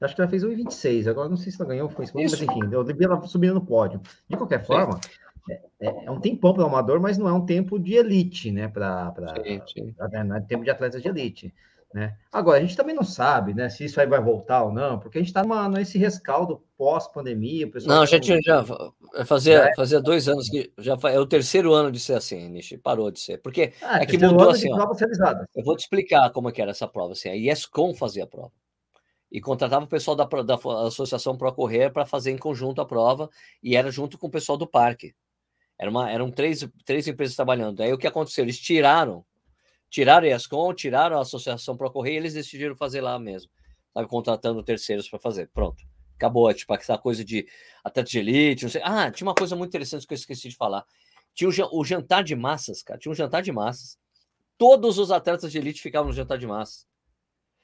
Acho que ela fez 1,26. Agora não sei se ela ganhou, foi mas enfim, eu vi ela subindo no pódio. De qualquer forma, é, é, é, um tempão para o amador, mas não é um tempo de elite, né? Para é tempo de atletas de elite. Né? Agora, a gente também não sabe né, se isso aí vai voltar ou não, porque a gente está nesse rescaldo pós-pandemia. Não, já tinha, já fazia, é. fazia dois anos que já é o terceiro ano de ser assim, Nishi, parou de ser. Porque ah, é que mudou assim. Ó, eu vou te explicar como é que era essa prova. Assim, a ESCOM fazia a prova e contratava o pessoal da, da Associação Pro Correr para fazer em conjunto a prova e era junto com o pessoal do parque. Era uma, eram três, três empresas trabalhando. Aí o que aconteceu? Eles tiraram tiraram a ESCOM, tiraram a Associação Correio e eles decidiram fazer lá mesmo, sabe, contratando terceiros para fazer. Pronto. Acabou, tipo, essa coisa de atleta de elite, não sei. Ah, tinha uma coisa muito interessante que eu esqueci de falar. Tinha o, jantar de massas, cara. Tinha um jantar de massas. Todos os atletas de elite ficavam no jantar de massas.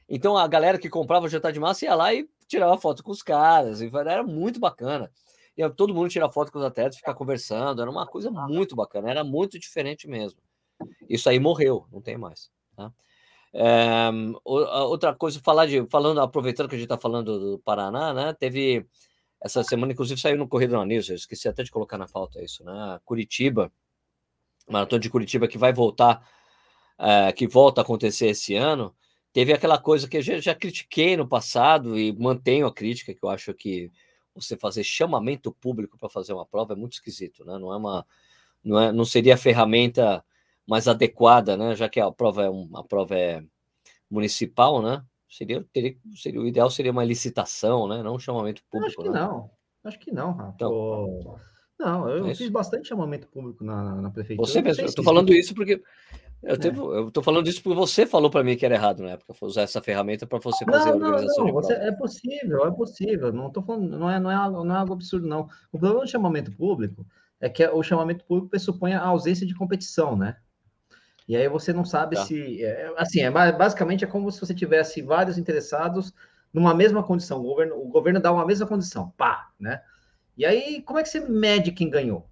Então a galera que comprava o jantar de massa ia lá e tirava foto com os caras. E era muito bacana. E todo mundo tirar foto com os atletas, ficar conversando. Era uma coisa muito bacana. Era muito diferente mesmo. Isso aí morreu, não tem mais. Tá? É, outra coisa, falar de, falando, aproveitando que a gente está falando do Paraná, né? Teve essa semana, inclusive, saiu no Correio da News, eu esqueci até de colocar na pauta isso, né? Curitiba, Maratona de Curitiba que vai voltar, é, que volta a acontecer esse ano, teve aquela coisa que eu já, já critiquei no passado e mantenho a crítica, que eu acho que você fazer chamamento público para fazer uma prova é muito esquisito, né? Não é uma, não, é, não seria a ferramenta mais adequada, né? Já que a prova é uma prova é municipal, né? Seria, teria, seria o ideal seria uma licitação, né? Não um chamamento público. Acho que né? não. Acho que não, Rafa. Então, não, eu é fiz bastante chamamento público na, na prefeitura. Você mesmo, eu estou falando isso porque eu, é. eu tô falando isso porque você falou para mim que era errado na época, usar essa ferramenta para você fazer não, a organização não, não. Você, É possível, é possível. Não tô falando, não é, não é, algo, não é algo absurdo, não. O problema do chamamento público é que o chamamento público pressupõe a ausência de competição, né? E aí você não sabe tá. se. É, assim, é, basicamente é como se você tivesse vários interessados numa mesma condição. O governo, o governo dá uma mesma condição, pá, né? E aí, como é que você mede quem ganhou?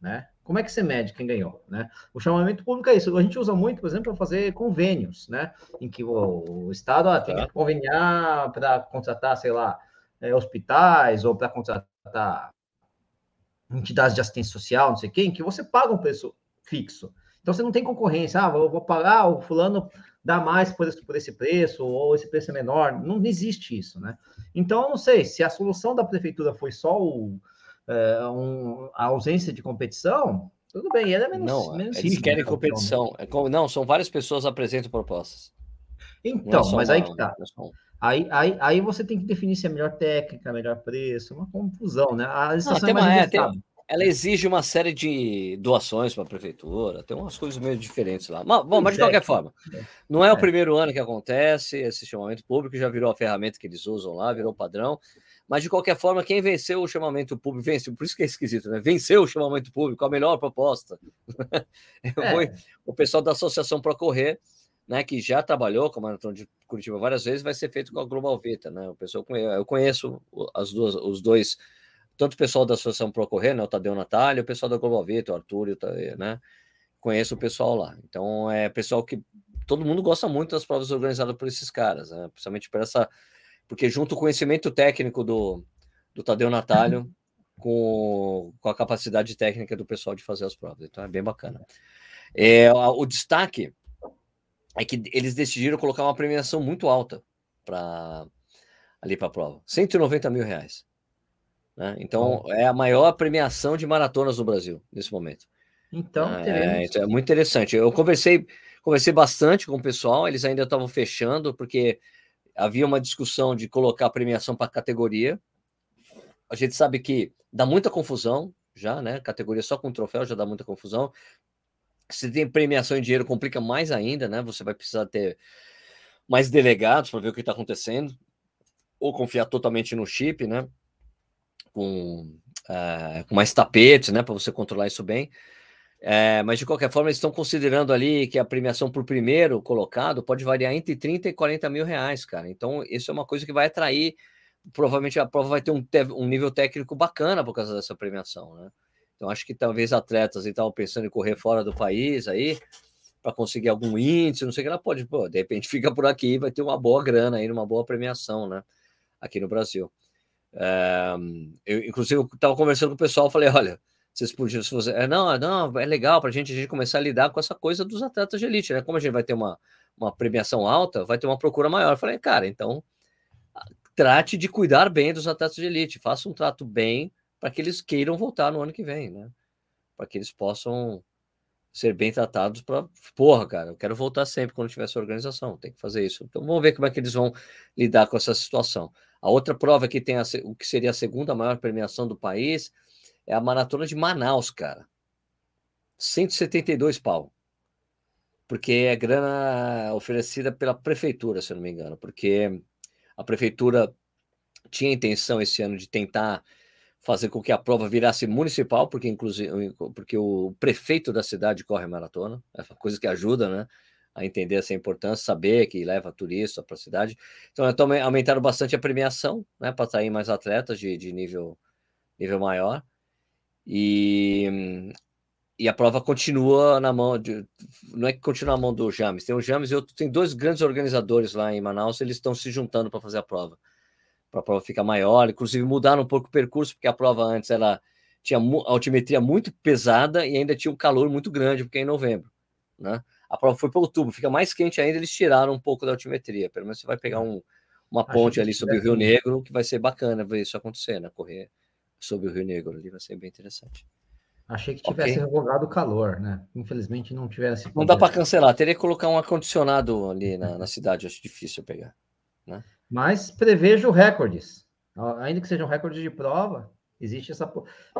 Né? Como é que você mede quem ganhou? Né? O chamamento público é isso. A gente usa muito, por exemplo, para fazer convênios, né? Em que o, o Estado ah, tem que conveniar para contratar, sei lá, é, hospitais ou para contratar entidades de assistência social, não sei quem, que você paga um preço fixo. Então você não tem concorrência, ah, vou, vou pagar, o fulano dá mais por esse, por esse preço, ou esse preço é menor. Não existe isso, né? Então, eu não sei se a solução da prefeitura foi só o, é, um, a ausência de competição, tudo bem, ele é menos. Não, menos eles rígido, querem né, competição. É como, não, são várias pessoas apresentam propostas. Então, é mas uma, aí que tá. É aí, aí, aí você tem que definir se é melhor técnica, melhor preço, uma confusão, né? A licitação não, é, tem, ela exige uma série de doações para a prefeitura, tem umas coisas meio diferentes lá. Mas, bom, mas de qualquer forma, não é o primeiro ano que acontece esse chamamento público, já virou a ferramenta que eles usam lá, virou padrão. Mas, de qualquer forma, quem venceu o chamamento público, venceu, por isso que é esquisito, né? Venceu o chamamento público, a melhor proposta. *laughs* É. Foi o pessoal da Associação Procorrer, né, que já trabalhou com a Maratona de Curitiba várias vezes, vai ser feito com a Global Vita, né? O pessoal, eu conheço as duas, os dois, tanto o pessoal da Associação Procorrer, né, o Tadeu Natália, o pessoal da Global Vita, o Arthur, né? Conheço o pessoal lá. Então, é pessoal que todo mundo gosta muito das provas organizadas por esses caras, né? principalmente por essa porque junto o conhecimento técnico do, do Tadeu Natalio com, com a capacidade técnica do pessoal de fazer as provas. Então é bem bacana. É, o destaque é que eles decidiram colocar uma premiação muito alta para ali para a prova, 190 mil reais. Né? Então é a maior premiação de maratonas no Brasil nesse momento. Então, é, então é muito interessante. Eu conversei conversei bastante com o pessoal, eles ainda estavam fechando porque havia uma discussão de colocar a premiação para categoria. A gente sabe que dá muita confusão já, né? Categoria só com troféu já dá muita confusão. Se tem premiação em dinheiro, complica mais ainda, né? Você vai precisar ter mais delegados para ver o que está acontecendo, ou confiar totalmente no chip, né? Com, uh, com mais tapetes, né? Para você controlar isso bem. É, mas de qualquer forma, eles estão considerando ali que a premiação por primeiro colocado pode variar entre 30 e 40 mil reais, cara. Então, isso é uma coisa que vai atrair. Provavelmente a prova vai ter um, um nível técnico bacana por causa dessa premiação, né? Então, acho que talvez atletas estavam pensando em correr fora do país aí, para conseguir algum índice, não sei o que, ela pode, pô, de repente *laughs* fica por aqui e vai ter uma boa grana aí, uma boa premiação, né? Aqui no Brasil. É, eu, inclusive, estava conversando com o pessoal, falei, olha vocês podiam, se você, é, não, não, é legal para gente, a gente começar a lidar com essa coisa dos atletas de elite, né? Como a gente vai ter uma, uma premiação alta, vai ter uma procura maior. Eu falei, cara, então trate de cuidar bem dos atletas de elite, faça um trato bem para que eles queiram voltar no ano que vem, né? Para que eles possam ser bem tratados para, porra, cara, eu quero voltar sempre quando tiver essa organização, tem que fazer isso. Então vamos ver como é que eles vão lidar com essa situação. A outra prova que tem a, o que seria a segunda maior premiação do país é a maratona de Manaus, cara. 172 pau. Porque é grana oferecida pela prefeitura, se eu não me engano. Porque a prefeitura tinha intenção esse ano de tentar fazer com que a prova virasse municipal, porque inclusive porque o prefeito da cidade corre maratona, é uma coisa que ajuda, né, a entender essa importância, saber que leva turista para a cidade. Então, então aumentaram bastante a premiação, né, para atrair mais atletas de, de nível nível maior. E, e a prova continua na mão de. Não é que continua na mão do James, tem o James e outro, tem dois grandes organizadores lá em Manaus, eles estão se juntando para fazer a prova. Para a prova ficar maior, inclusive mudaram um pouco o percurso, porque a prova antes ela tinha a altimetria muito pesada e ainda tinha um calor muito grande, porque é em novembro. Né? A prova foi para outubro, fica mais quente ainda, eles tiraram um pouco da altimetria. Pelo menos você vai pegar um, uma ponte ali sobre o Rio Negro, que vai ser bacana ver isso acontecer, né? Correr sobre o Rio Negro ali, vai ser bem interessante. Achei que tivesse okay. revogado o calor, né? Infelizmente não tivesse. Não dá para cancelar, teria que colocar um ar-condicionado ali na, na, cidade, acho difícil pegar. Né? Mas prevejo recordes. Ainda que sejam recordes de prova, Existe essa,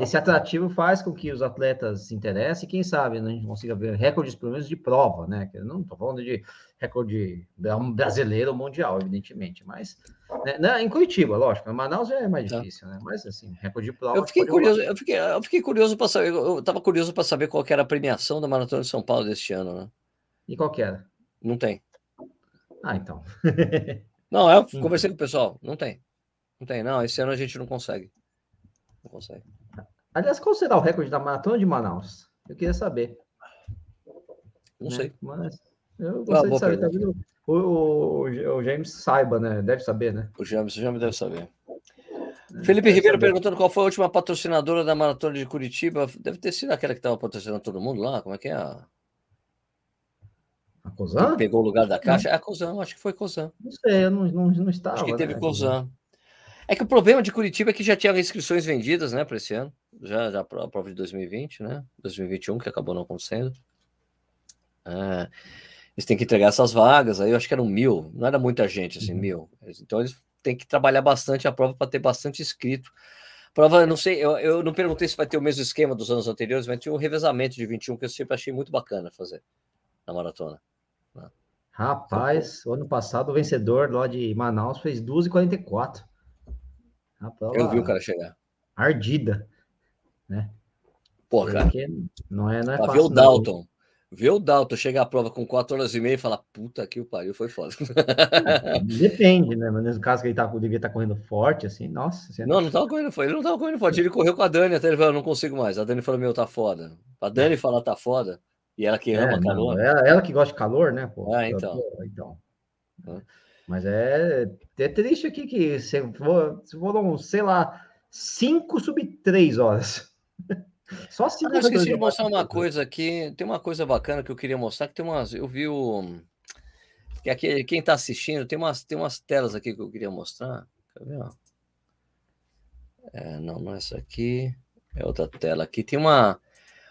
esse atrativo faz com que os atletas se interessem quem sabe né, a gente consiga ver recordes, pelo menos, de prova, né? Não estou falando de recorde brasileiro ou mundial, evidentemente, mas né, né, em Curitiba, lógico, em Manaus é mais tá. difícil, né? Mas assim, recorde de prova. Eu fiquei curioso, eu fiquei, eu fiquei curioso para saber, eu estava curioso para saber qual era a premiação da Maratona de São Paulo deste ano, né? E qual que era? Não tem. Ah, então. não, eu *laughs* conversei com o pessoal, não tem. Não tem, não, esse ano a gente não consegue. Não consegue. Aliás, qual será o recorde da maratona de Manaus? Eu queria saber. Não né? sei. Mas eu gostaria ah, de saber. Tá o, o, o, James saiba, né? Deve saber, né? O James, o James deve saber. É, Felipe Ribeiro saber. perguntando qual foi a última patrocinadora da maratona de Curitiba. Deve ter sido aquela que estava patrocinando todo mundo lá. Como é que é? A... A Cosan? Pegou o lugar da caixa? É a Cosan, acho que foi Cosan. Não sei, eu não, não, não estava. Acho que teve né? Cosan. É que o problema de Curitiba é que já tinha inscrições vendidas, né, para esse ano. Já, já a prova de 2020, né? 2021, que acabou não acontecendo. É, eles têm que entregar essas vagas, aí eu acho que eram mil, não era muita gente, assim, uhum. mil. Então eles têm que trabalhar bastante a prova para ter bastante inscrito. Prova, não sei, eu, eu não perguntei se vai ter o mesmo esquema dos anos anteriores, mas tinha um revezamento de 21 que eu sempre achei muito bacana fazer na maratona. Né? Rapaz, o ano passado o vencedor lá de Manaus fez 2h44. Eu vi o cara chegar. Ardida, né? Pô, cara. Não é, não é fácil, ver o Dalton. Não. Ver o Dalton chegar à prova com 4 horas e meia e falar, puta que o pariu, foi foda. Depende, né? Mas nesse caso que ele tá, devia estar tá correndo forte, assim, nossa. Não, não, não tava correndo forte, ele não tava correndo forte. Ele correu com a Dani, até ele falou, não consigo mais. A Dani falou, meu, tá foda. A Dani é. fala, tá foda. E ela que ama é, calor. Ela, ela, que gosta de calor, né? Pô, ah, então. Pô, então. Mas é, é triste aqui que se for, se for sei lá, 5 sub 3 horas. *laughs* Só se ah, eu esqueci de mostrar uma coisa aqui. Tem uma coisa bacana que eu queria mostrar, que tem umas. Eu vi o. Que aqui, quem está assistindo, tem umas, tem umas telas aqui que eu queria mostrar. Quer ver? É, não, não é essa aqui. É outra tela aqui. Tem uma,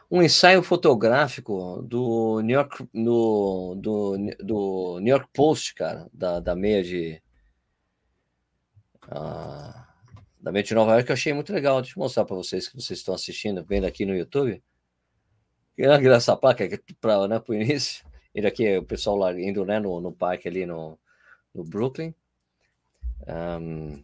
um ensaio fotográfico do New York, no, do, do New York Post, cara, da, da meia de. Ah, da Mente Nova York, que eu achei muito legal. Deixa eu mostrar para vocês que vocês estão assistindo, vendo aqui no YouTube. Queria essa placa para né, o início. Ele aqui, o pessoal lá indo né, no, no parque ali no, no Brooklyn. Um,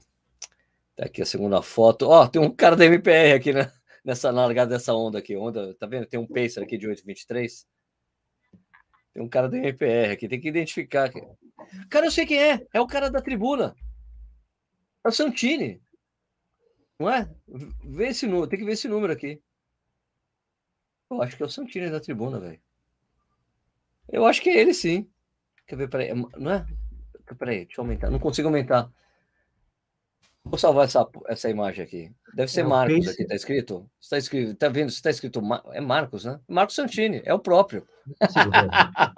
tá aqui a segunda foto. Ó, oh, tem um cara da MPR aqui né, nessa largada dessa onda aqui. Onda, tá vendo? Tem um Pacer aqui de 823. Tem um cara da MPR aqui, tem que identificar. Cara, eu sei quem é. É o cara da tribuna. É o Santini. Não é? Vê esse número, tem que ver esse número aqui. Eu acho que é o Santini da tribuna, velho. Eu acho que é ele sim. Quer ver? Peraí, é não é? Peraí, deixa eu aumentar. Não consigo aumentar. Vou salvar essa, essa imagem aqui. Deve ser é Marcos aqui, tá escrito? Está escrito, tá vendo? Está escrito é Marcos, né? Marcos Santini, é o próprio. tá,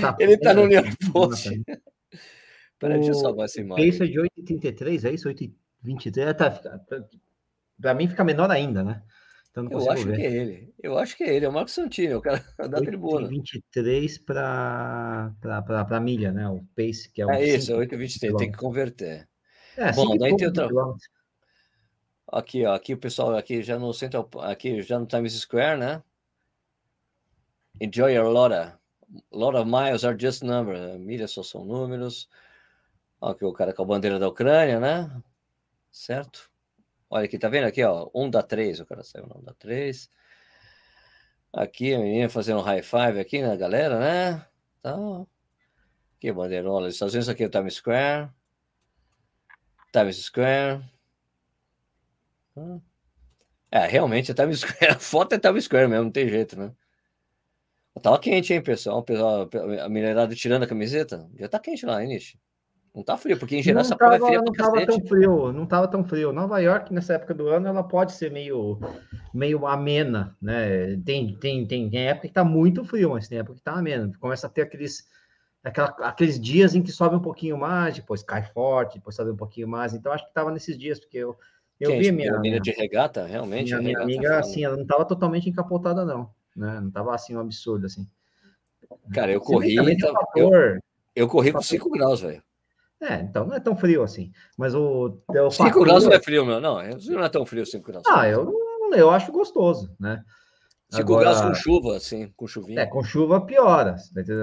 tá, *laughs* Ele tá no New York Post. *laughs* Peraí, deixa eu salvar essa imagem. Pace é de 8,33, é isso? 8, 23, tá, para mim fica menor ainda, né? Então eu acho ver. que é ele. Eu acho que é ele, é o Marcos Santini, o cara *laughs* da 8, tribuna. 23 para milha, né? O pace que é o É isso, 8,23, tem que converter. É, Bom, daí tem outra. Aqui, ó, aqui o pessoal aqui já no centro, aqui já no Times Square, né? Enjoy your Lora. Lot of miles are just numbers. Milhas só são números. Aqui o cara com a bandeira da Ucrânia, né? certo? Olha aqui, tá vendo aqui, ó, um da três, o cara saiu não da três. Aqui a menina fazendo um high five aqui na galera, né? Então, aqui a bandeirola dos Estados Unidos, aqui é o Times Square. Times Square. É, realmente é Times *laughs* Square. A foto é Times Square mesmo, não tem jeito, né? Tava quente, hein, pessoal? A minerada tirando a camiseta. Já tá quente lá, hein, Nish? Não tá frio, porque em geral não essa tava, prova é fria Não tava tão frio, não tava tão frio. Nova York, nessa época do ano, ela pode ser meio, meio amena, né? Tem, tem, tem, tem época que tá muito frio, mas tem época que tá amena. Começa a ter aqueles, aquela, aqueles dias em que sobe um pouquinho mais, depois cai forte, depois sobe um pouquinho mais. Então, acho que tava nesses dias, porque eu, eu Quem, vi a minha... Minha de regata, realmente? Minha, minha amiga, assim, ela não tava totalmente encapotada, não. Né? Não tava, assim, um absurdo, assim. Cara, eu corri... eu, eu corri com 5 graus, velho. É, então não é tão frio assim. Mas o. 5 graus não é frio, meu. Não, não é tão frio 5 graus. Ah, eu, eu acho gostoso, né? 5 graus com chuva, assim, com chuvinha. É, com chuva piora,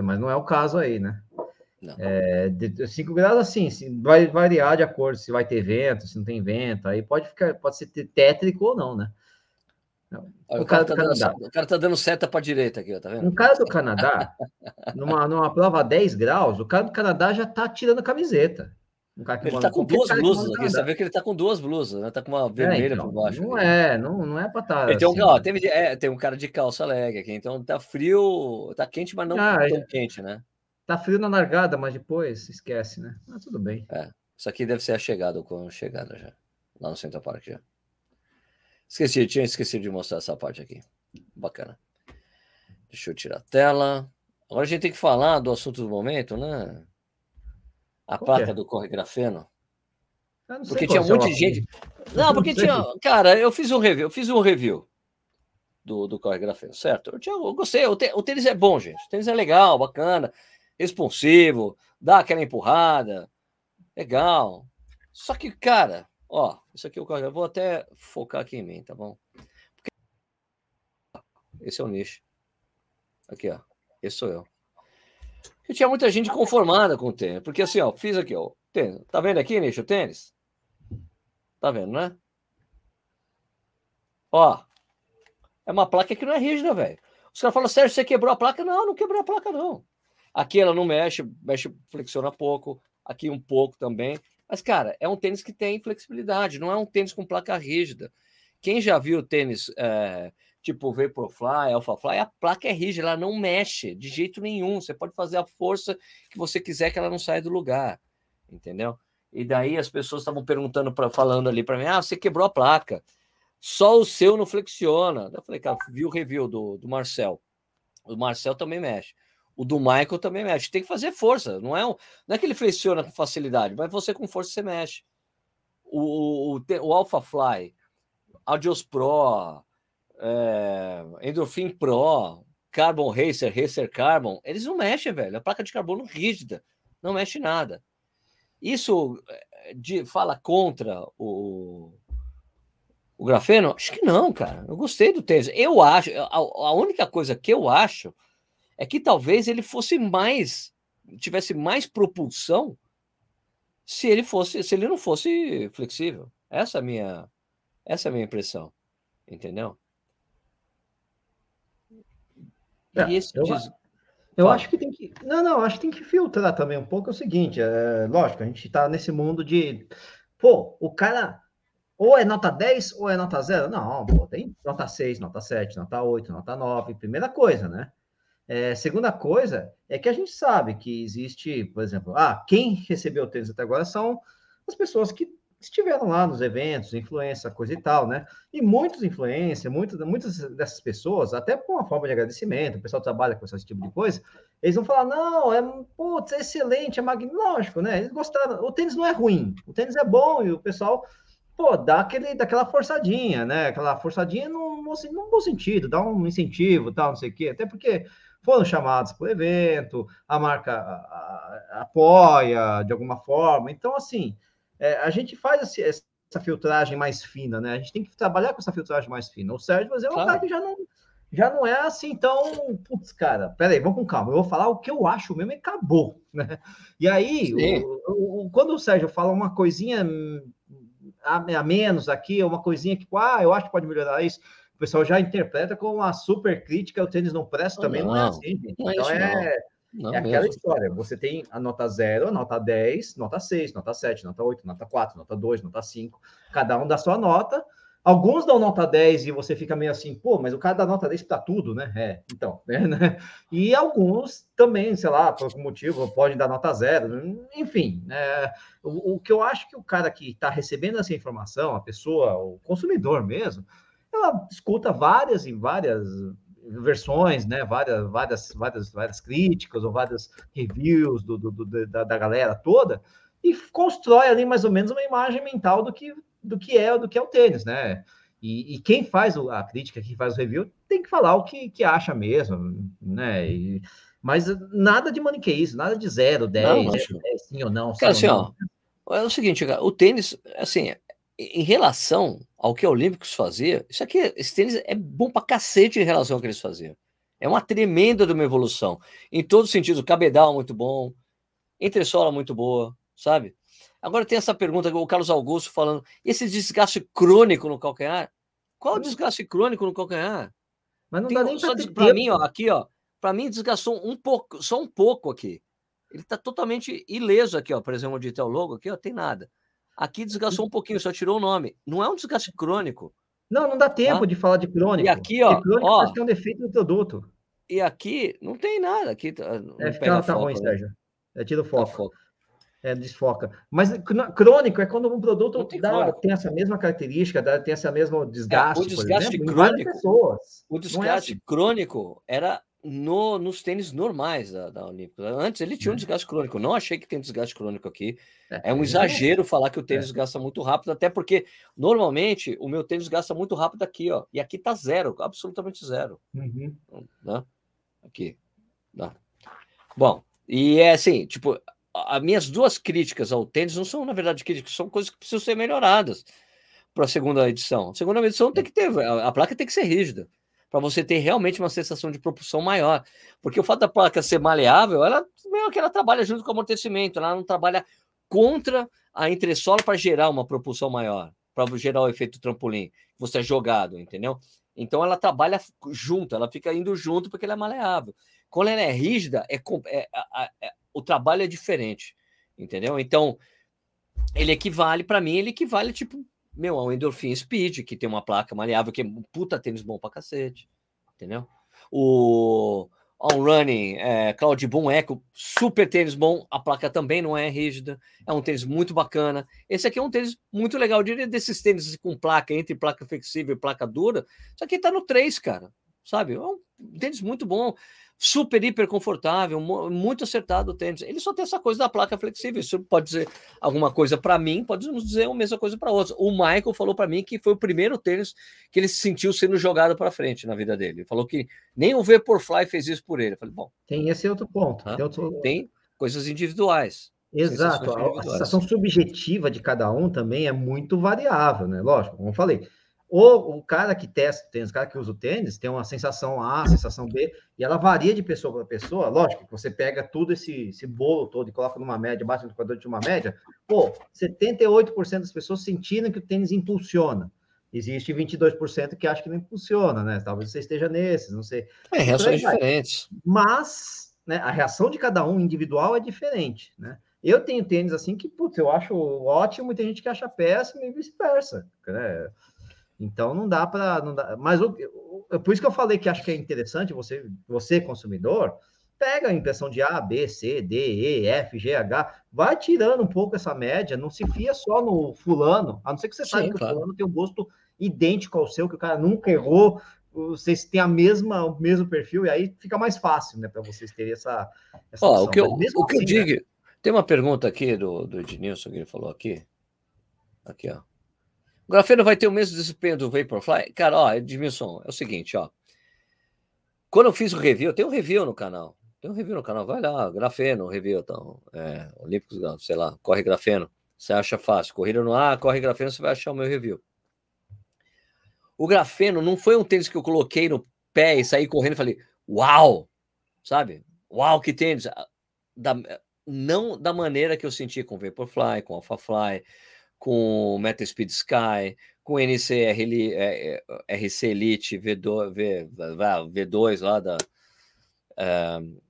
mas não é o caso aí, né? Não. É, 5 graus, assim, vai variar de acordo se vai ter vento, se não tem vento, aí pode ficar, pode ser tétrico ou não, né? o, o, cara, cara tá dando, o cara tá dando seta para direita aqui, ó, tá vendo? Um cara do Canadá, *laughs* numa, numa prova a 10 graus, o cara do Canadá já tá tirando a camiseta. Um ele tá com duas blusas aqui, você vê que ele tá com duas blusas, né? Tá com uma vermelha é, então, por baixo. Não é, não, não é pra estar. Tá, tem, um, ó, tem, é, tem um cara de calça leg aqui, então tá frio, tá quente, mas não ah, tão é. quente, né? Tá frio na largada, mas depois esquece, né? Mas tudo bem. É, isso aqui deve ser a chegada com chegada já, lá no Central Park já. Esqueci, tinha esquecido de mostrar essa parte aqui. Bacana. Deixa eu tirar a tela. Agora a gente tem que falar do assunto do momento, né? A Qual placa é? do corre grafeno. Porque tinha um monte de gente. Não, porque tinha. Cara, eu fiz um review, eu fiz um review do, do corre grafeno, certo? Eu, tinha, eu gostei. O, o tênis é bom, gente. O tênis é legal, bacana, responsivo, dá aquela empurrada. Legal. Só que, cara, ó, isso aqui eu vou até focar aqui em mim, tá bom? Porque... Esse é o nicho. Aqui, ó. Esse sou eu. E tinha muita gente conformada com o tênis. Porque assim, ó, fiz aqui, ó. Tênis. Tá vendo aqui, nicho, o tênis? Tá vendo, né? Ó. É uma placa que não é rígida, velho. Os caras falam, Sérgio, você quebrou a placa? Não, não quebrou a placa, não. Aqui ela não mexe, mexe, flexiona pouco. Aqui um pouco também. Mas, cara, é um tênis que tem flexibilidade, não é um tênis com placa rígida. Quem já viu tênis é, tipo Vaporfly, Alphafly, a placa é rígida, ela não mexe de jeito nenhum. Você pode fazer a força que você quiser que ela não saia do lugar, entendeu? E daí as pessoas estavam perguntando, para falando ali para mim, ah, você quebrou a placa, só o seu não flexiona. Eu falei, cara, vi o review do, do Marcel. O Marcel também mexe. O do Michael também mexe. Tem que fazer força. Não é, um, não é que ele flexiona com facilidade, mas você com força você mexe. O, o, o Alpha Fly, Audios Pro, é, Endorphin Pro, Carbon Racer, Racer Carbon, eles não mexem, velho. A placa de carbono rígida, não mexe nada. Isso é, de, fala contra o, o grafeno? Acho que não, cara. Eu gostei do tênis. Eu acho, a, a única coisa que eu acho é que talvez ele fosse mais, tivesse mais propulsão se ele fosse, se ele não fosse flexível. Essa é a minha, essa é a minha impressão, entendeu? É, esse eu, diz... eu acho que tem que, não, não, acho que tem que filtrar também um pouco é o seguinte, é, lógico, a gente está nesse mundo de, pô, o cara ou é nota 10 ou é nota 0? Não, pô, tem nota 6, nota 7, nota 8, nota 9, primeira coisa, né? É, segunda coisa é que a gente sabe que existe, por exemplo, ah, quem recebeu o tênis até agora são as pessoas que estiveram lá nos eventos, influência, coisa e tal, né? E muitos influência, muitas, muitas dessas pessoas, até com uma forma de agradecimento, o pessoal trabalha com esse tipo de coisa, eles vão falar, não, é, putz, é excelente, é magnífico, né? Eles gostaram, o tênis não é ruim, o tênis é bom, e o pessoal, pô, dá aquele, daquela forçadinha, né? Aquela forçadinha no, no, no bom sentido, dá um incentivo, tal, não sei o quê, até porque foram chamados para o evento, a marca apoia de alguma forma. Então, assim, é, a gente faz esse, essa filtragem mais fina, né? A gente tem que trabalhar com essa filtragem mais fina. O Sérgio, mas é um claro. cara que já não, já não é assim tão. Putz, cara, peraí, vamos com calma. Eu vou falar o que eu acho mesmo e acabou, *laughs* né? E aí, o, o, quando o Sérgio fala uma coisinha a, a menos aqui, uma coisinha que, ah, eu acho que pode melhorar isso o pessoal já interpreta como uma super crítica, o tênis não presta, também não, não é assim, gente. Não é então é, não, é aquela história. Você tem a nota 0, nota 10, nota 6, nota 7, nota 8, nota 4, nota 2, nota 5. Cada um dá sua nota. Alguns dão nota 10 e você fica meio assim, pô, mas o cara dá nota 10 para tudo, né? É, então, *laughs* né? E alguns também, sei lá, por algum motivo, podem dar nota 0. Enfim, é, o, o que eu acho que o cara que está recebendo essa informação, a pessoa, o consumidor mesmo, ela escuta várias e várias versões, né? Várias, várias, várias, várias críticas ou várias reviews do, do, do da, da, galera toda e constrói ali mais ou menos uma imagem mental do que, do que é do que é o tênis, né? E, e quem faz a crítica, quem faz o review, tem que falar o que, que acha mesmo, né? E, mas nada de maniqueísmo, nada de zero, 10, sim ou não. Cara, assim, ó, é o seguinte, o tênis, assim, em relação ao que a Olímpicos fazia, isso aqui, esse tênis é bom pra cacete em relação ao que eles faziam. É uma tremenda de uma evolução. Em todos os sentidos, o cabedal muito bom, entressola muito boa, sabe? Agora tem essa pergunta, o Carlos Augusto falando, esse desgaste crônico no calcanhar? Qual o desgaste crônico no calcanhar? Mas não tem, dá nem só para mim, ó, aqui, ó, para mim desgastou um pouco, só um pouco aqui. Ele tá totalmente ileso aqui, ó, por exemplo, onde tem o logo aqui, ó, tem nada. Aqui desgastou um pouquinho, só tirou o nome. Não é um desgaste crônico. Não, não dá tempo tá? de falar de crônico. E aqui, ó, crônico ó, é um defeito do produto. E aqui não tem nada. Aqui tá, é, tá, tá ruim, né? Sérgio. É tira foco. Tá foco. É, desfoca. Mas crônico é quando um produto tem, dá, tem, essa mesma característica, dá, tem essa mesma desgaste. É, o desgaste exemplo, crônico. O desgaste é crônico era no, nos tênis normais da, da. Antes ele tinha um é. desgaste crônico. Não achei que tem desgaste crônico aqui. É, é um exagero falar que o tênis é. gasta muito rápido, até porque normalmente o meu tênis gasta muito rápido aqui, ó. E aqui tá zero, absolutamente zero. Uhum. Né? Aqui. Né? Bom, e é assim, tipo, as minhas duas críticas ao tênis não são, na verdade, críticas, são coisas que precisam ser melhoradas para a segunda edição. A segunda edição tem que ter, a placa tem que ser rígida para você ter realmente uma sensação de propulsão maior. Porque o fato da placa ser maleável, ela meio que ela trabalha junto com o amortecimento, ela não trabalha contra a entressola para gerar uma propulsão maior, para gerar o efeito trampolim, você é jogado, entendeu? Então ela trabalha junto, ela fica indo junto porque ela é maleável. Quando ela é rígida, é, é, é, o trabalho é diferente, entendeu? Então ele equivale para mim, ele equivale tipo meu, a Endorphin Speed, que tem uma placa maleável, que é um puta tênis bom pra cacete, entendeu? O On Running é, Cloud Boom Echo, super tênis bom, a placa também não é rígida, é um tênis muito bacana. Esse aqui é um tênis muito legal, eu diria desses tênis com placa, entre placa flexível e placa dura, isso aqui tá no 3, cara, sabe? É um tênis muito bom super, hiper confortável, muito acertado o tênis. Ele só tem essa coisa da placa flexível. Isso pode dizer alguma coisa para mim, podemos dizer a mesma coisa para outros. O Michael falou para mim que foi o primeiro tênis que ele se sentiu sendo jogado para frente na vida dele. Ele falou que nem o Vaporfly fez isso por ele. Eu falei, bom. Tem esse outro ponto. Tem, outro... tem coisas individuais. Exato. A, a sensação subjetiva de cada um também é muito variável, né? Lógico, como eu falei ou o cara que testa tênis, o cara que usa o tênis, tem uma sensação A, sensação B, e ela varia de pessoa para pessoa. Lógico que você pega tudo esse, esse bolo todo e coloca numa média, bate no equador de uma média. Pô, 78% das pessoas sentiram que o tênis impulsiona. Existe 22% que acha que não impulsiona, né? Talvez você esteja nesses, não sei. É, reações diferentes. Mas né, a reação de cada um individual é diferente, né? Eu tenho tênis assim que, putz, eu acho ótimo e tem gente que acha péssimo e vice-versa, né? Então não dá para. Mas o, o, por isso que eu falei que acho que é interessante você, você, consumidor, pega a impressão de A, B, C, D, E, F, G, H, vai tirando um pouco essa média, não se fia só no fulano, a não ser que você saiba que claro. o fulano tem um gosto idêntico ao seu, que o cara nunca errou, vocês têm a mesma, o mesmo perfil, e aí fica mais fácil, né, para vocês terem essa. essa Ó, o que eu, o que assim, eu digo, né? tem uma pergunta aqui do, do Ednilson que ele falou aqui. Aqui, ó. O grafeno vai ter o mesmo desempenho do Vaporfly? Cara, ó, Edmilson, é o seguinte, ó. Quando eu fiz o review, tem um review no canal. Tem um review no canal, vai lá, grafeno, review, então, é, Olímpicos, sei lá, corre grafeno. Você acha fácil. Corrida no ar, corre grafeno, você vai achar o meu review. O grafeno não foi um tênis que eu coloquei no pé e saí correndo e falei, uau! Sabe? Uau, que tênis! Da, não da maneira que eu senti com Vaporfly, com AlphaFly, com MetaSpeed Sky, com NCR, é, é, RC Elite V2, v, V2 lá da, uh,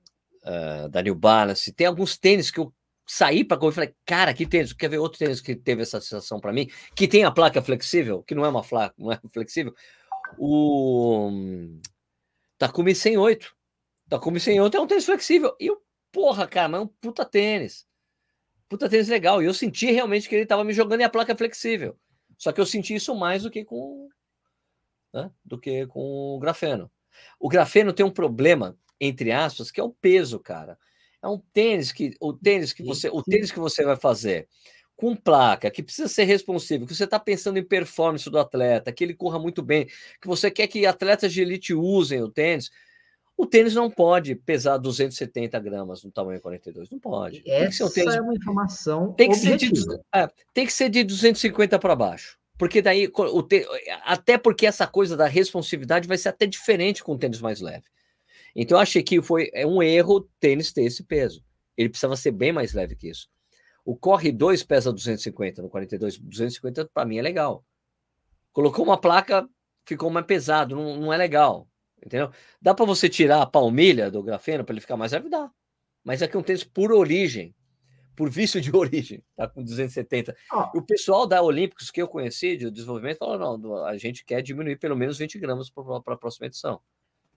uh, da New Balance. Tem alguns tênis que eu saí para correr e falei, cara, que tênis, quer ver outro tênis que teve essa sensação para mim, que tem a placa flexível, que não é uma placa, não é *laughs* flexível, o Takumi 108. Takumi 108 é um tênis flexível. E o porra, cara, mas é um puta tênis puta tênis legal. E eu senti realmente que ele estava me jogando em a placa flexível. Só que eu senti isso mais do que com né, do que com o grafeno. O grafeno tem um problema, entre aspas, que é o peso, cara. É um tênis que o tênis que você, o tênis que você vai fazer com placa, que precisa ser responsivo, que você está pensando em performance do atleta, que ele corra muito bem, que você quer que atletas de elite usem o tênis, o tênis não pode pesar 270 gramas no tamanho 42, não pode. Essa um tênis... é uma informação tem que, ser de, é, tem que ser de 250 para baixo. Porque daí, o te... até porque essa coisa da responsividade vai ser até diferente com o tênis mais leve. Então, eu achei que foi é um erro o tênis ter esse peso. Ele precisava ser bem mais leve que isso. O Corre 2 pesa 250 no 42, 250 para mim é legal. Colocou uma placa, ficou mais pesado, não, não é legal. Entendeu? Dá para você tirar a palmilha do grafeno para ele ficar mais leve? Dá. Mas aqui é um tênis por origem, por vício de *laughs* origem, tá com 270. Ah. O pessoal da Olímpicos que eu conheci de desenvolvimento falou: não, a gente quer diminuir pelo menos 20 gramas para a próxima edição.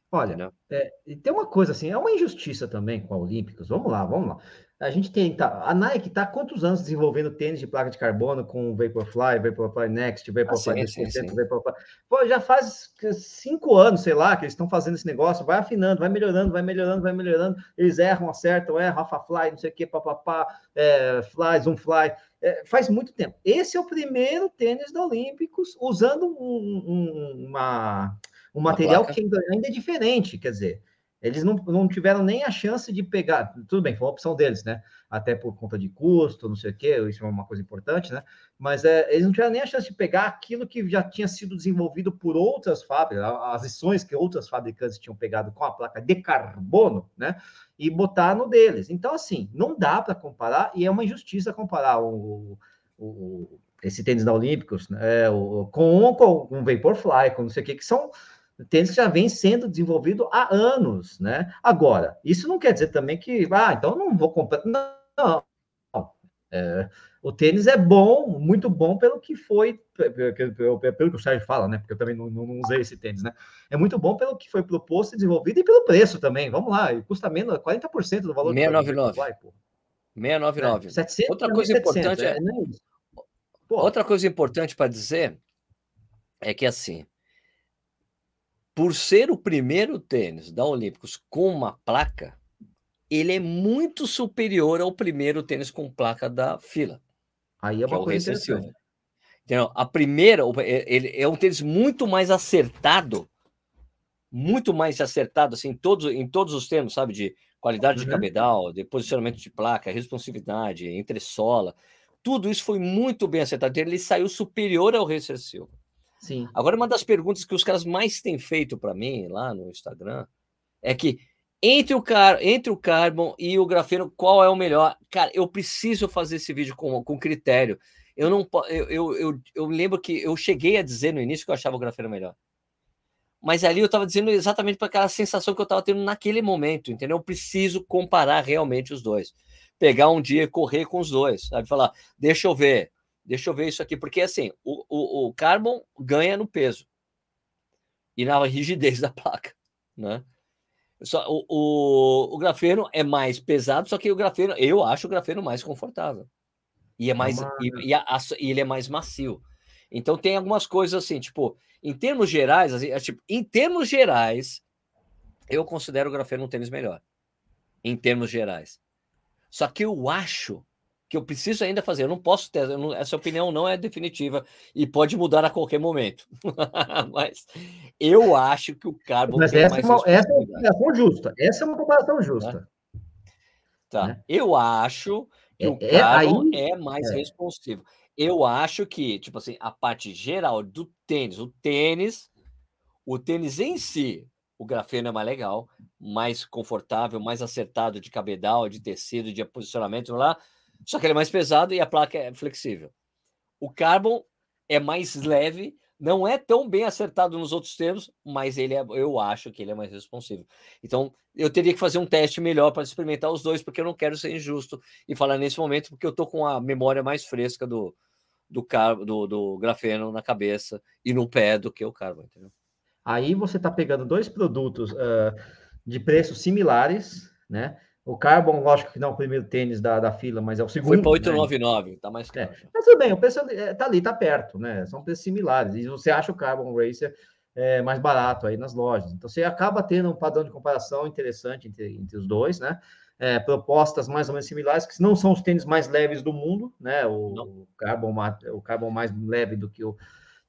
Olha, é, tem uma coisa assim, é uma injustiça também com a Olímpicos. Vamos lá, vamos lá. A gente tem, tá, a Nike está há quantos anos desenvolvendo tênis de placa de carbono com Vaporfly, Vaporfly Next, Vaporfly ah, sim, 2%, sim, sim. Vaporfly... Pô, já faz cinco anos, sei lá, que eles estão fazendo esse negócio, vai afinando, vai melhorando, vai melhorando, vai melhorando, eles erram, acertam, erram, Rafa Fly, não sei o que, papapá, é, Fly, Zoom Fly, é, faz muito tempo. Esse é o primeiro tênis da Olímpicos usando um, um, uma, um material que ainda, é diferente, quer dizer, eles não, não tiveram nem a chance de pegar. Tudo bem, foi uma opção deles, né? Até por conta de custo, não sei o quê, isso é uma coisa importante, né? Mas é, eles não tiveram nem a chance de pegar aquilo que já tinha sido desenvolvido por outras fábricas, as lições que outras fabricantes tinham pegado com a placa de carbono, né? E botar no deles. Então, assim, não dá para comparar, e é uma injustiça comparar o, o esse tênis da Olímpicos né, o, com, com um Vaporfly, com não sei o quê, que são tênis já vem sendo desenvolvido há anos, né? Agora, isso não quer dizer também que, ah, então não vou comprar. Não, não. É, o tênis é bom, muito bom pelo que foi, pelo, pelo que o Sérgio fala, né? Porque eu também não, não, usei esse tênis, né? É muito bom pelo que foi proposto e desenvolvido e pelo preço também. Vamos lá, custa menos 40% do valor 699. do 699. É, Outra coisa 700, importante é, é, é Outra coisa importante para dizer é que assim, por ser o primeiro tênis da Olímpicos com uma placa, ele é muito superior ao primeiro tênis com placa da fila. Aí é uma é coisa interessante. Entendeu? A primeira, ele é um tênis muito mais acertado, muito mais acertado assim, em todos, em todos os termos, sabe? De qualidade uhum. de cabedal, de posicionamento de placa, responsividade, entressola. Tudo isso foi muito bem acertado. Ele saiu superior ao Racer Silva. Sim. Agora, uma das perguntas que os caras mais têm feito para mim lá no Instagram é que entre o, car entre o Carbon e o grafeno, qual é o melhor? Cara, eu preciso fazer esse vídeo com, com critério. Eu não eu, eu, eu, eu lembro que eu cheguei a dizer no início que eu achava o grafeno melhor. Mas ali eu estava dizendo exatamente para aquela sensação que eu estava tendo naquele momento, entendeu? Eu preciso comparar realmente os dois. Pegar um dia e correr com os dois, sabe? Falar, deixa eu ver, Deixa eu ver isso aqui, porque assim, o, o, o Carbon ganha no peso e na rigidez *laughs* da placa, né? Só, o, o, o, grafeno é mais pesado, só que o grafeno, eu acho o grafeno mais confortável. E é mais e, e, a, e, ele é mais macio. Então tem algumas coisas assim, tipo, em termos gerais, assim, é, tipo, em termos gerais, eu considero o grafeno um tênis melhor. Em termos gerais. Só que eu acho que eu preciso ainda fazer. Eu não posso ter, não, essa opinião não é definitiva e pode mudar a qualquer momento. *laughs* Mas eu acho que o Carbon Mas essa, é uma, essa é uma comparação justa. Essa é uma comparação justa. Tá. Né? Eu acho que é, o é, Carbon é, é mais é. responsivo. Eu acho que, tipo assim, a parte geral do tênis, o tênis, o tênis em si, o grafeno é mais legal, mais confortável, mais acertado de cabedal, de tecido, de posicionamento lá só que ele é mais pesado e a placa é flexível. O Carbon é mais leve, não é tão bem acertado nos outros termos, mas ele é, eu acho que ele é mais responsivo. Então, eu teria que fazer um teste melhor para experimentar os dois, porque eu não quero ser injusto e falar nesse momento, porque eu estou com a memória mais fresca do, do, car do, do grafeno na cabeça e no pé do que o Carbon, entendeu? Aí você está pegando dois produtos uh, de preços similares, né? O Carbon, lógico que não é o primeiro tênis da, da fila, mas é o segundo. Foi para 899, né? tá mais caro. É. Mas tudo bem, o preço é, tá ali, tá perto, né? São preços similares. E você acha o Carbon Racer é, mais barato aí nas lojas. Então você acaba tendo um padrão de comparação interessante entre, entre os dois, né? É, propostas mais ou menos similares, que não são os tênis mais leves do mundo, né? O, o Carbon, o Carbon mais leve do que o,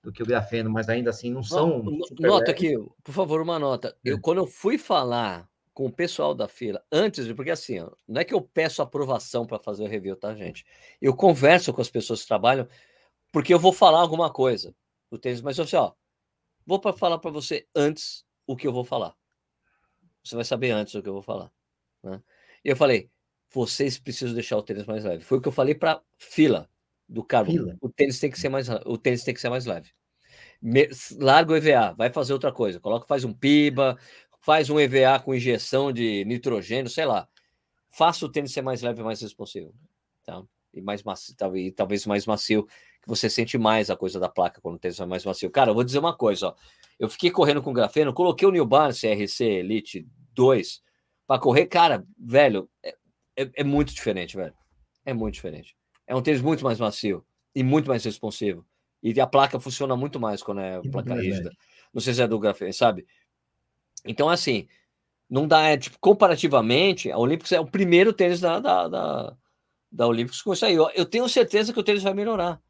do que o grafeno, mas ainda assim não são. Nota aqui, por favor, uma nota. Eu, é. quando eu fui falar com o pessoal da fila antes, porque assim, ó, não é que eu peço aprovação para fazer o review, tá, gente? Eu converso com as pessoas que trabalham, porque eu vou falar alguma coisa do tênis, mas assim, ó, vou para falar para você antes o que eu vou falar. Você vai saber antes o que eu vou falar. Né? E eu falei, vocês precisam deixar o tênis mais leve. Foi o que eu falei para fila do carro. O tênis tem que ser mais, o tênis tem que ser mais leve. larga o EVA, vai fazer outra coisa. Coloca, faz um piba, faz um EVA com injeção de nitrogênio, sei lá. Faça o tênis ser mais leve e mais responsivo. Tá? e mais macio, e talvez mais macio, que você sente mais a coisa da placa quando o tênis é mais macio. Cara, eu vou dizer uma coisa, ó. Eu fiquei correndo com grafeno, coloquei o New Balance CRC Elite 2 para correr, cara, velho, é, é, é, muito diferente, velho. É muito diferente. É um tênis muito mais macio e muito mais responsivo. E a placa funciona muito mais quando é placa rígida. Não sei se é do grafeno, sabe? Então, assim, não dá, é, tipo, comparativamente, a Olympics é o primeiro tênis da, da, da, da Olympics com isso aí. Eu, eu tenho certeza que o tênis vai melhorar.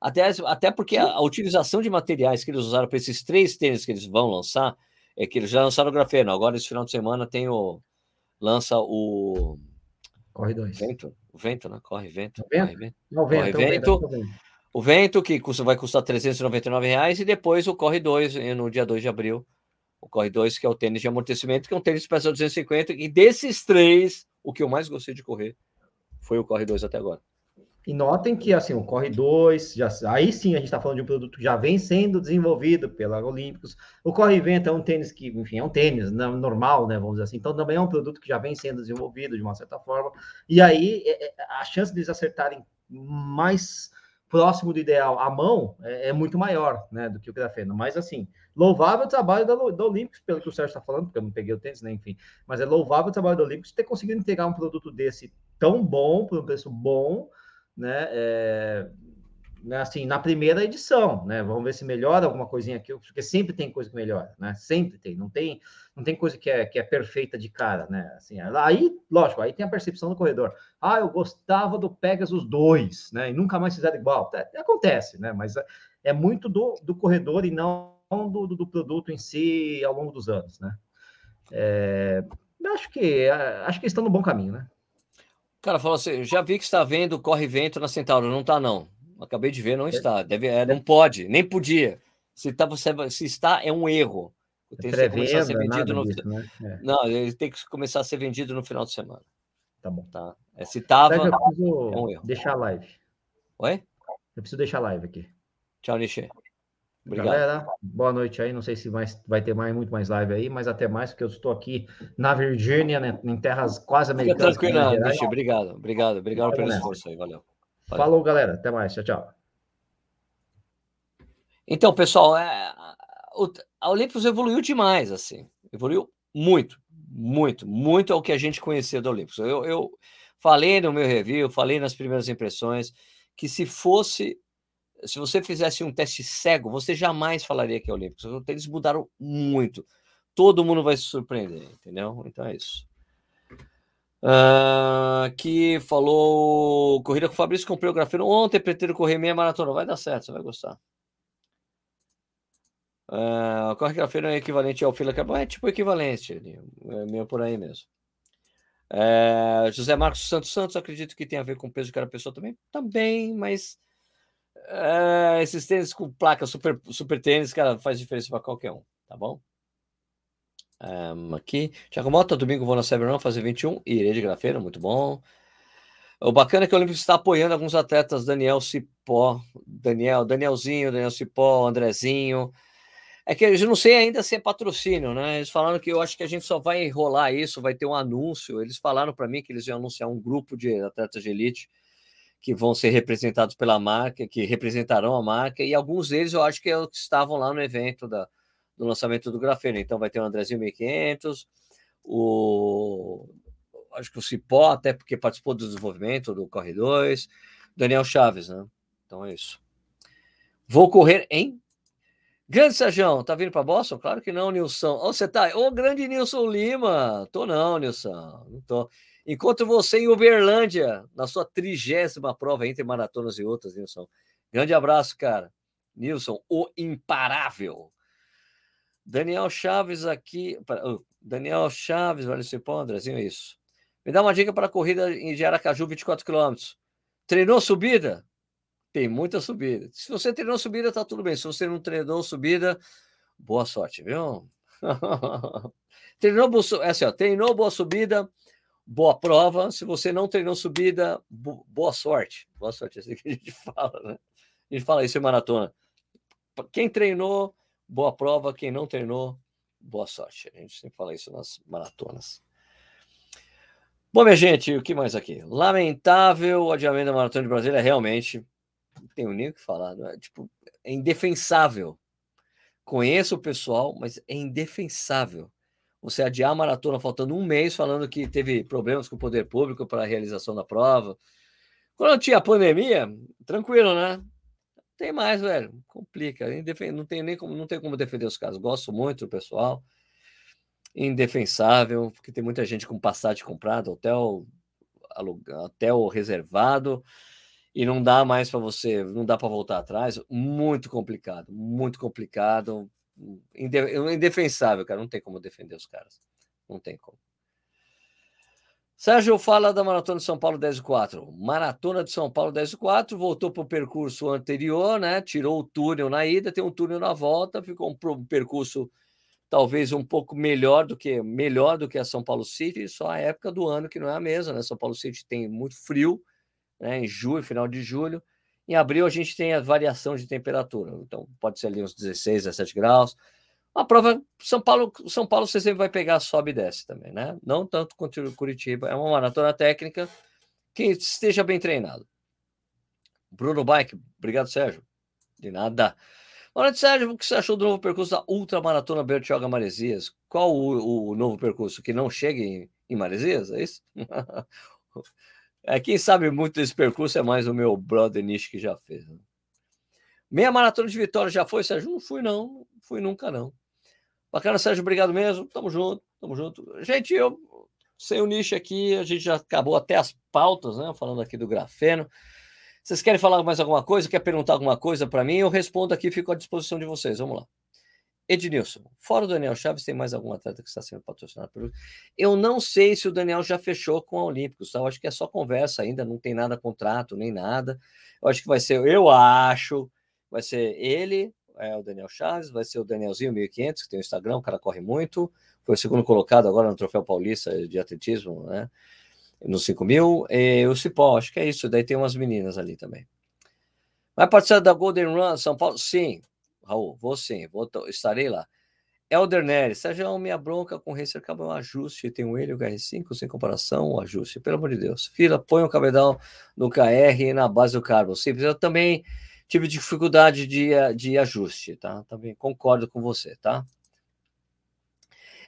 Até, até porque a, a utilização de materiais que eles usaram para esses três tênis que eles vão lançar, é que eles já lançaram o grafeno. Agora, esse final de semana, tem o. Lança o. Corre dois. Vento, o vento, né? Corre vento. vento? Corre vento. Não, vento, corre vento. vento. O vento, que custa, vai custar 399 reais, e depois o Corre 2, no dia 2 de abril, o Corre 2, que é o tênis de amortecimento, que é um tênis que pesa 250. E desses três, o que eu mais gostei de correr foi o Corre 2 até agora. E notem que assim, o Corre 2, já, aí sim a gente está falando de um produto que já vem sendo desenvolvido pela Olímpicos. O Corre Vento é um tênis que, enfim, é um tênis né, normal, né? Vamos dizer assim. Então também é um produto que já vem sendo desenvolvido de uma certa forma. E aí é, é a chance deles acertarem mais próximo do ideal à mão é, é, muito maior né, do que o grafeno. Mas, assim, louvável o trabalho da, da Olímpicos, pelo que o Sérgio está falando, porque eu não peguei o tênis, né, enfim. Mas é louvável o trabalho da Olímpicos ter conseguido entregar um produto desse tão bom, por um preço bom, né, é, assim, na primeira edição, né? Vamos ver se melhora alguma coisinha aqui, porque sempre tem coisa que melhora, né? Sempre tem, não tem, não tem coisa que é, que é perfeita de cara, né? Assim, aí, lógico, aí tem a percepção do corredor. Ah, eu gostava do Pegasus 2, né? E nunca mais fizeram igual. É, acontece, né? Mas é, é muito do, do corredor e não do, do, produto em si ao longo dos anos, né? É, acho que acho que estão no bom caminho, né? Cara, falou assim, já vi que está vendo Corre Vento na Centauro, não está não. Acabei de ver, não é. está. Deve, é, não pode, nem podia. Se, tá, você, se está, é um erro. Tem que começar a ser vendido no... Disso, né? é. Não, ele tem que começar a ser vendido no final de semana. Tá bom. Tá. É, se tava, é um erro. deixar a live. Oi? Eu preciso deixar a live aqui. Tchau, Nishi. Obrigado. Galera, boa noite aí. Não sei se mais, vai ter mais, muito mais live aí, mas até mais, porque eu estou aqui na Virgínia, né, em terras quase americanas. Fica tranquilo, Nishi. Obrigado, obrigado. Obrigado pelo esforço aí. Valeu. Valeu. Falou, galera. Até mais. Tchau, tchau. Então, pessoal, é, a Olympus evoluiu demais, assim. Evoluiu muito, muito, muito ao que a gente conhecia da Olympus. Eu, eu falei no meu review, falei nas primeiras impressões, que se fosse se você fizesse um teste cego, você jamais falaria que é Olímpicos. Eles mudaram muito. Todo mundo vai se surpreender, entendeu? Então é isso. Uh, que falou corrida com o Fabrício, comprei o grafeno ontem, pretendo correr meia maratona. Vai dar certo, você vai gostar. Uh, corre grafeno é equivalente ao fila carbon, é tipo equivalente, é meio por aí mesmo. Uh, José Marcos Santos Santos, acredito que tem a ver com o peso de cada pessoa também, também, mas uh, esses tênis com placa super, super tênis, cara, faz diferença para qualquer um, tá bom? Um, aqui. Tiago Mota, domingo vou na Cyberrun fazer 21 e irei de grafeno, muito bom. O bacana é que o Olímpico está apoiando alguns atletas, Daniel Cipó, Daniel, Danielzinho, Daniel Cipó, Andrezinho. É que eu não sei ainda se é patrocínio, né? Eles falaram que eu acho que a gente só vai enrolar isso, vai ter um anúncio. Eles falaram para mim que eles iam anunciar um grupo de atletas de elite que vão ser representados pela marca, que representarão a marca, e alguns deles eu acho que, é estavam lá no evento da, do lançamento do grafeno. Então vai ter o Andrezinho 1500, o acho que o Cipó, até porque participou do desenvolvimento do Corre 2, Daniel Chaves, né? Então é isso. Vou correr em Grande Sérgio, tá vindo para Boston? Claro que não, Nilson. Oh, você tá. Ô, grande Nilson Lima. Tô não, Nilson. Não tô. Encontro você em Uberlândia, na sua trigésima prova entre maratonas e outras, Nilson. Grande abraço, cara. Nilson, o imparável. Daniel Chaves aqui. Daniel Chaves, vale Cipó, Andrezinho, isso. Me dá uma dica para a corrida em Aracaju, 24 quilômetros. Treinou subida? Tem muita subida. Se você treinou subida, tá tudo bem. Se você não treinou subida, boa sorte, viu? *laughs* treinou, é assim, ó, treinou boa subida, boa prova. Se você não treinou subida, boa sorte. Boa sorte, é assim que a gente *laughs* fala, né? A gente fala isso em maratona. Quem treinou, boa prova. Quem não treinou, boa sorte. A gente sempre fala isso nas maratonas. Bom, minha gente, o que mais aqui? Lamentável o adiamento da Maratona de Brasília, realmente, não tenho nem o que falar, é? tipo, é indefensável. Conheço o pessoal, mas é indefensável você adiar a maratona faltando um mês, falando que teve problemas com o poder público para a realização da prova. Quando tinha pandemia, tranquilo, né? Tem mais, velho. Complica. Não tem nem como, não tem como defender os casos. Gosto muito do pessoal indefensável, porque tem muita gente com passagem comprada, hotel, hotel reservado, e não dá mais para você, não dá para voltar atrás. Muito complicado, muito complicado. Indefensável, cara. Não tem como defender os caras. Não tem como. Sérgio fala da Maratona de São Paulo 10 e 4. Maratona de São Paulo 10 e 4, voltou para o percurso anterior, né? Tirou o túnel na ida, tem um túnel na volta, ficou um percurso talvez um pouco melhor do que melhor do que a São Paulo City, só a época do ano que não é a mesma, né? São Paulo City tem muito frio, né? Em julho, final de julho. Em abril a gente tem a variação de temperatura, então pode ser ali uns 16, 17 graus. A prova São Paulo, São Paulo você sempre vai pegar sobe e desce também, né? Não tanto quanto Curitiba, é uma maratona técnica que esteja bem treinado. Bruno Bike, obrigado Sérgio. De nada. Olha, Sérgio, o que você achou do novo percurso da Ultramaratona Bertioga Maresias? Qual o, o, novo percurso? Que não chega em, em Maresias, é isso? *laughs* é, quem sabe muito desse percurso é mais o meu brother Nish que já fez. Né? Meia maratona de vitória já foi, Sérgio? Não fui. Não fui nunca, não. Bacana, Sérgio, obrigado mesmo. Tamo junto, tamo junto. Gente, eu sem o Nish aqui, a gente já acabou até as pautas, né? Falando aqui do grafeno. Vocês querem falar mais alguma coisa? Quer perguntar alguma coisa para mim? Eu respondo aqui, fico à disposição de vocês. Vamos lá. Ednilson, fora o Daniel Chaves, tem mais algum atleta que está sendo patrocinado pelo. Eu não sei se o Daniel já fechou com a Olímpicos, tá? Eu acho que é só conversa ainda, não tem nada contrato, nem nada. Eu acho que vai ser, eu acho, vai ser ele, é o Daniel Chaves, vai ser o Danielzinho 1500, que tem o Instagram, o cara corre muito, foi o segundo colocado agora no Troféu Paulista de Atletismo, né? no 5 mil. E o Cipó, acho que é isso. Daí tem umas meninas ali também. Vai participar da Golden Run São Paulo? Sim, Raul, vou sim, vou, estarei lá. Elder Nery, Sérgio, minha bronca com o Racer acaba um ajuste, tem um ele o KR5 sem comparação, o um ajuste, pelo amor de Deus. Fila, põe o cabedal no KR na base do carbo. Simples, eu também tive dificuldade de, de ajuste, tá? Também concordo com você, tá?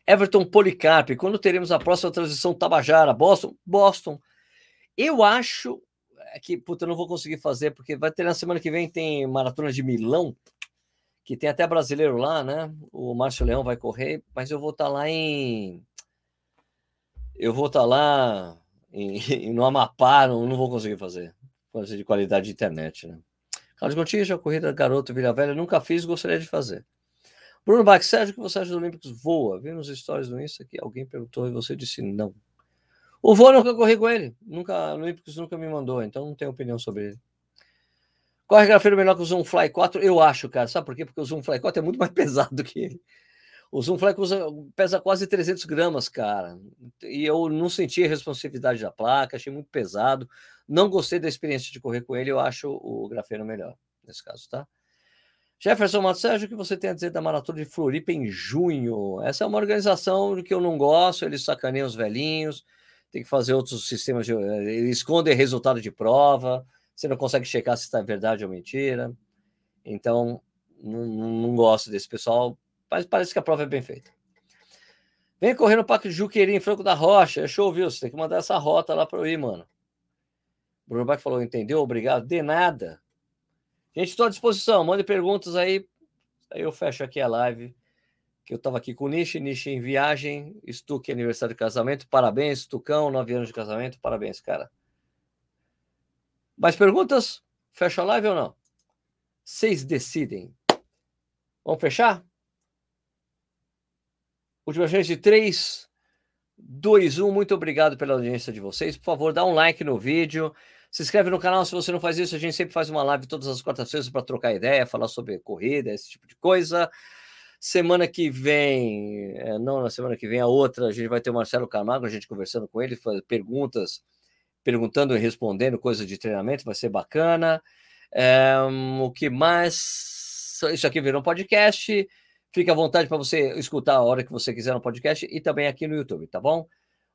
Everton Policarpe, quando teremos a próxima transição Tabajara? Boston? Boston. Eu acho é que, puta, eu não vou conseguir fazer, porque vai ter na semana que vem, tem Maratona de Milão, que tem até brasileiro lá, né? O Márcio Leão vai correr, mas eu vou estar tá lá em. Eu vou estar tá lá em, *laughs* no Amapá, não, não vou conseguir fazer. Coisa de qualidade de internet, né? Carlos Gontijo, a corrida Garoto Vila Velha, nunca fiz, gostaria de fazer. Bruno Bach, Sérgio, que você acha dos Olímpicos voa? Vi nos stories do Insta que alguém perguntou e você disse não. O voo nunca corri com ele. Nunca, Olímpicos nunca me mandou, então não tenho opinião sobre ele. Corre grafeiro melhor que o Zoom Fly 4? Eu acho, cara. Sabe por quê? Porque o Zoom Fly 4 é muito mais *laughs* pesado do que ele. O Zoom Fly pesa quase 300 gramas, cara. E eu não senti a responsividade da placa, achei muito pesado. Não gostei da experiência de correr com ele, eu acho o grafeno melhor, nesse caso, tá? Jefferson Matos Sérgio, o que você tem a dizer da Maratona de Floripa em junho? Essa é uma organização que eu não gosto, eles sacaneiam os velhinhos, tem que fazer outros sistemas, de, eles escondem resultado de prova, você não consegue checar se está verdade ou mentira. Então, não, não, gosto desse pessoal, mas parece que a prova é bem feita. Vem correr no Parque Juqueri, em Franco da Rocha. É show, viu? Você tem que mandar essa rota lá para eu ir, mano. Bruno Bach falou, entendeu? Obrigado. De nada. Gente, estou à disposição. Mande perguntas aí. Aí eu fecho aqui a live. Que eu estava aqui com o Nishi, Nishi em viagem, Stuque aniversário de casamento. Parabéns, Stucão, nove anos de casamento. Parabéns, cara. Mais perguntas? Fecha a live ou não? Vocês decidem. Vamos fechar? Última chance de 3, 2, 1. Muito obrigado pela audiência de vocês. Por favor, dá um like no vídeo. Se inscreve no canal se você não faz isso. A gente sempre faz uma live todas as quartas-feiras para trocar ideia, falar sobre corrida, esse tipo de coisa. Semana que vem, é, não na semana que vem, a outra, a gente vai ter o Marcelo Camargo, a gente conversando com ele, perguntas, perguntando e respondendo coisas de treinamento, vai ser bacana. É, o que mais? Isso aqui virou um podcast. Fique à vontade para você escutar a hora que você quiser no podcast e também aqui no YouTube, tá bom?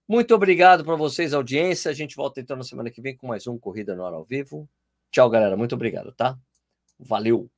Muito obrigado para vocês, audiência. A gente volta então na semana que vem com mais um Corrida no Ar ao Vivo. Tchau, galera. Muito obrigado, tá? Valeu!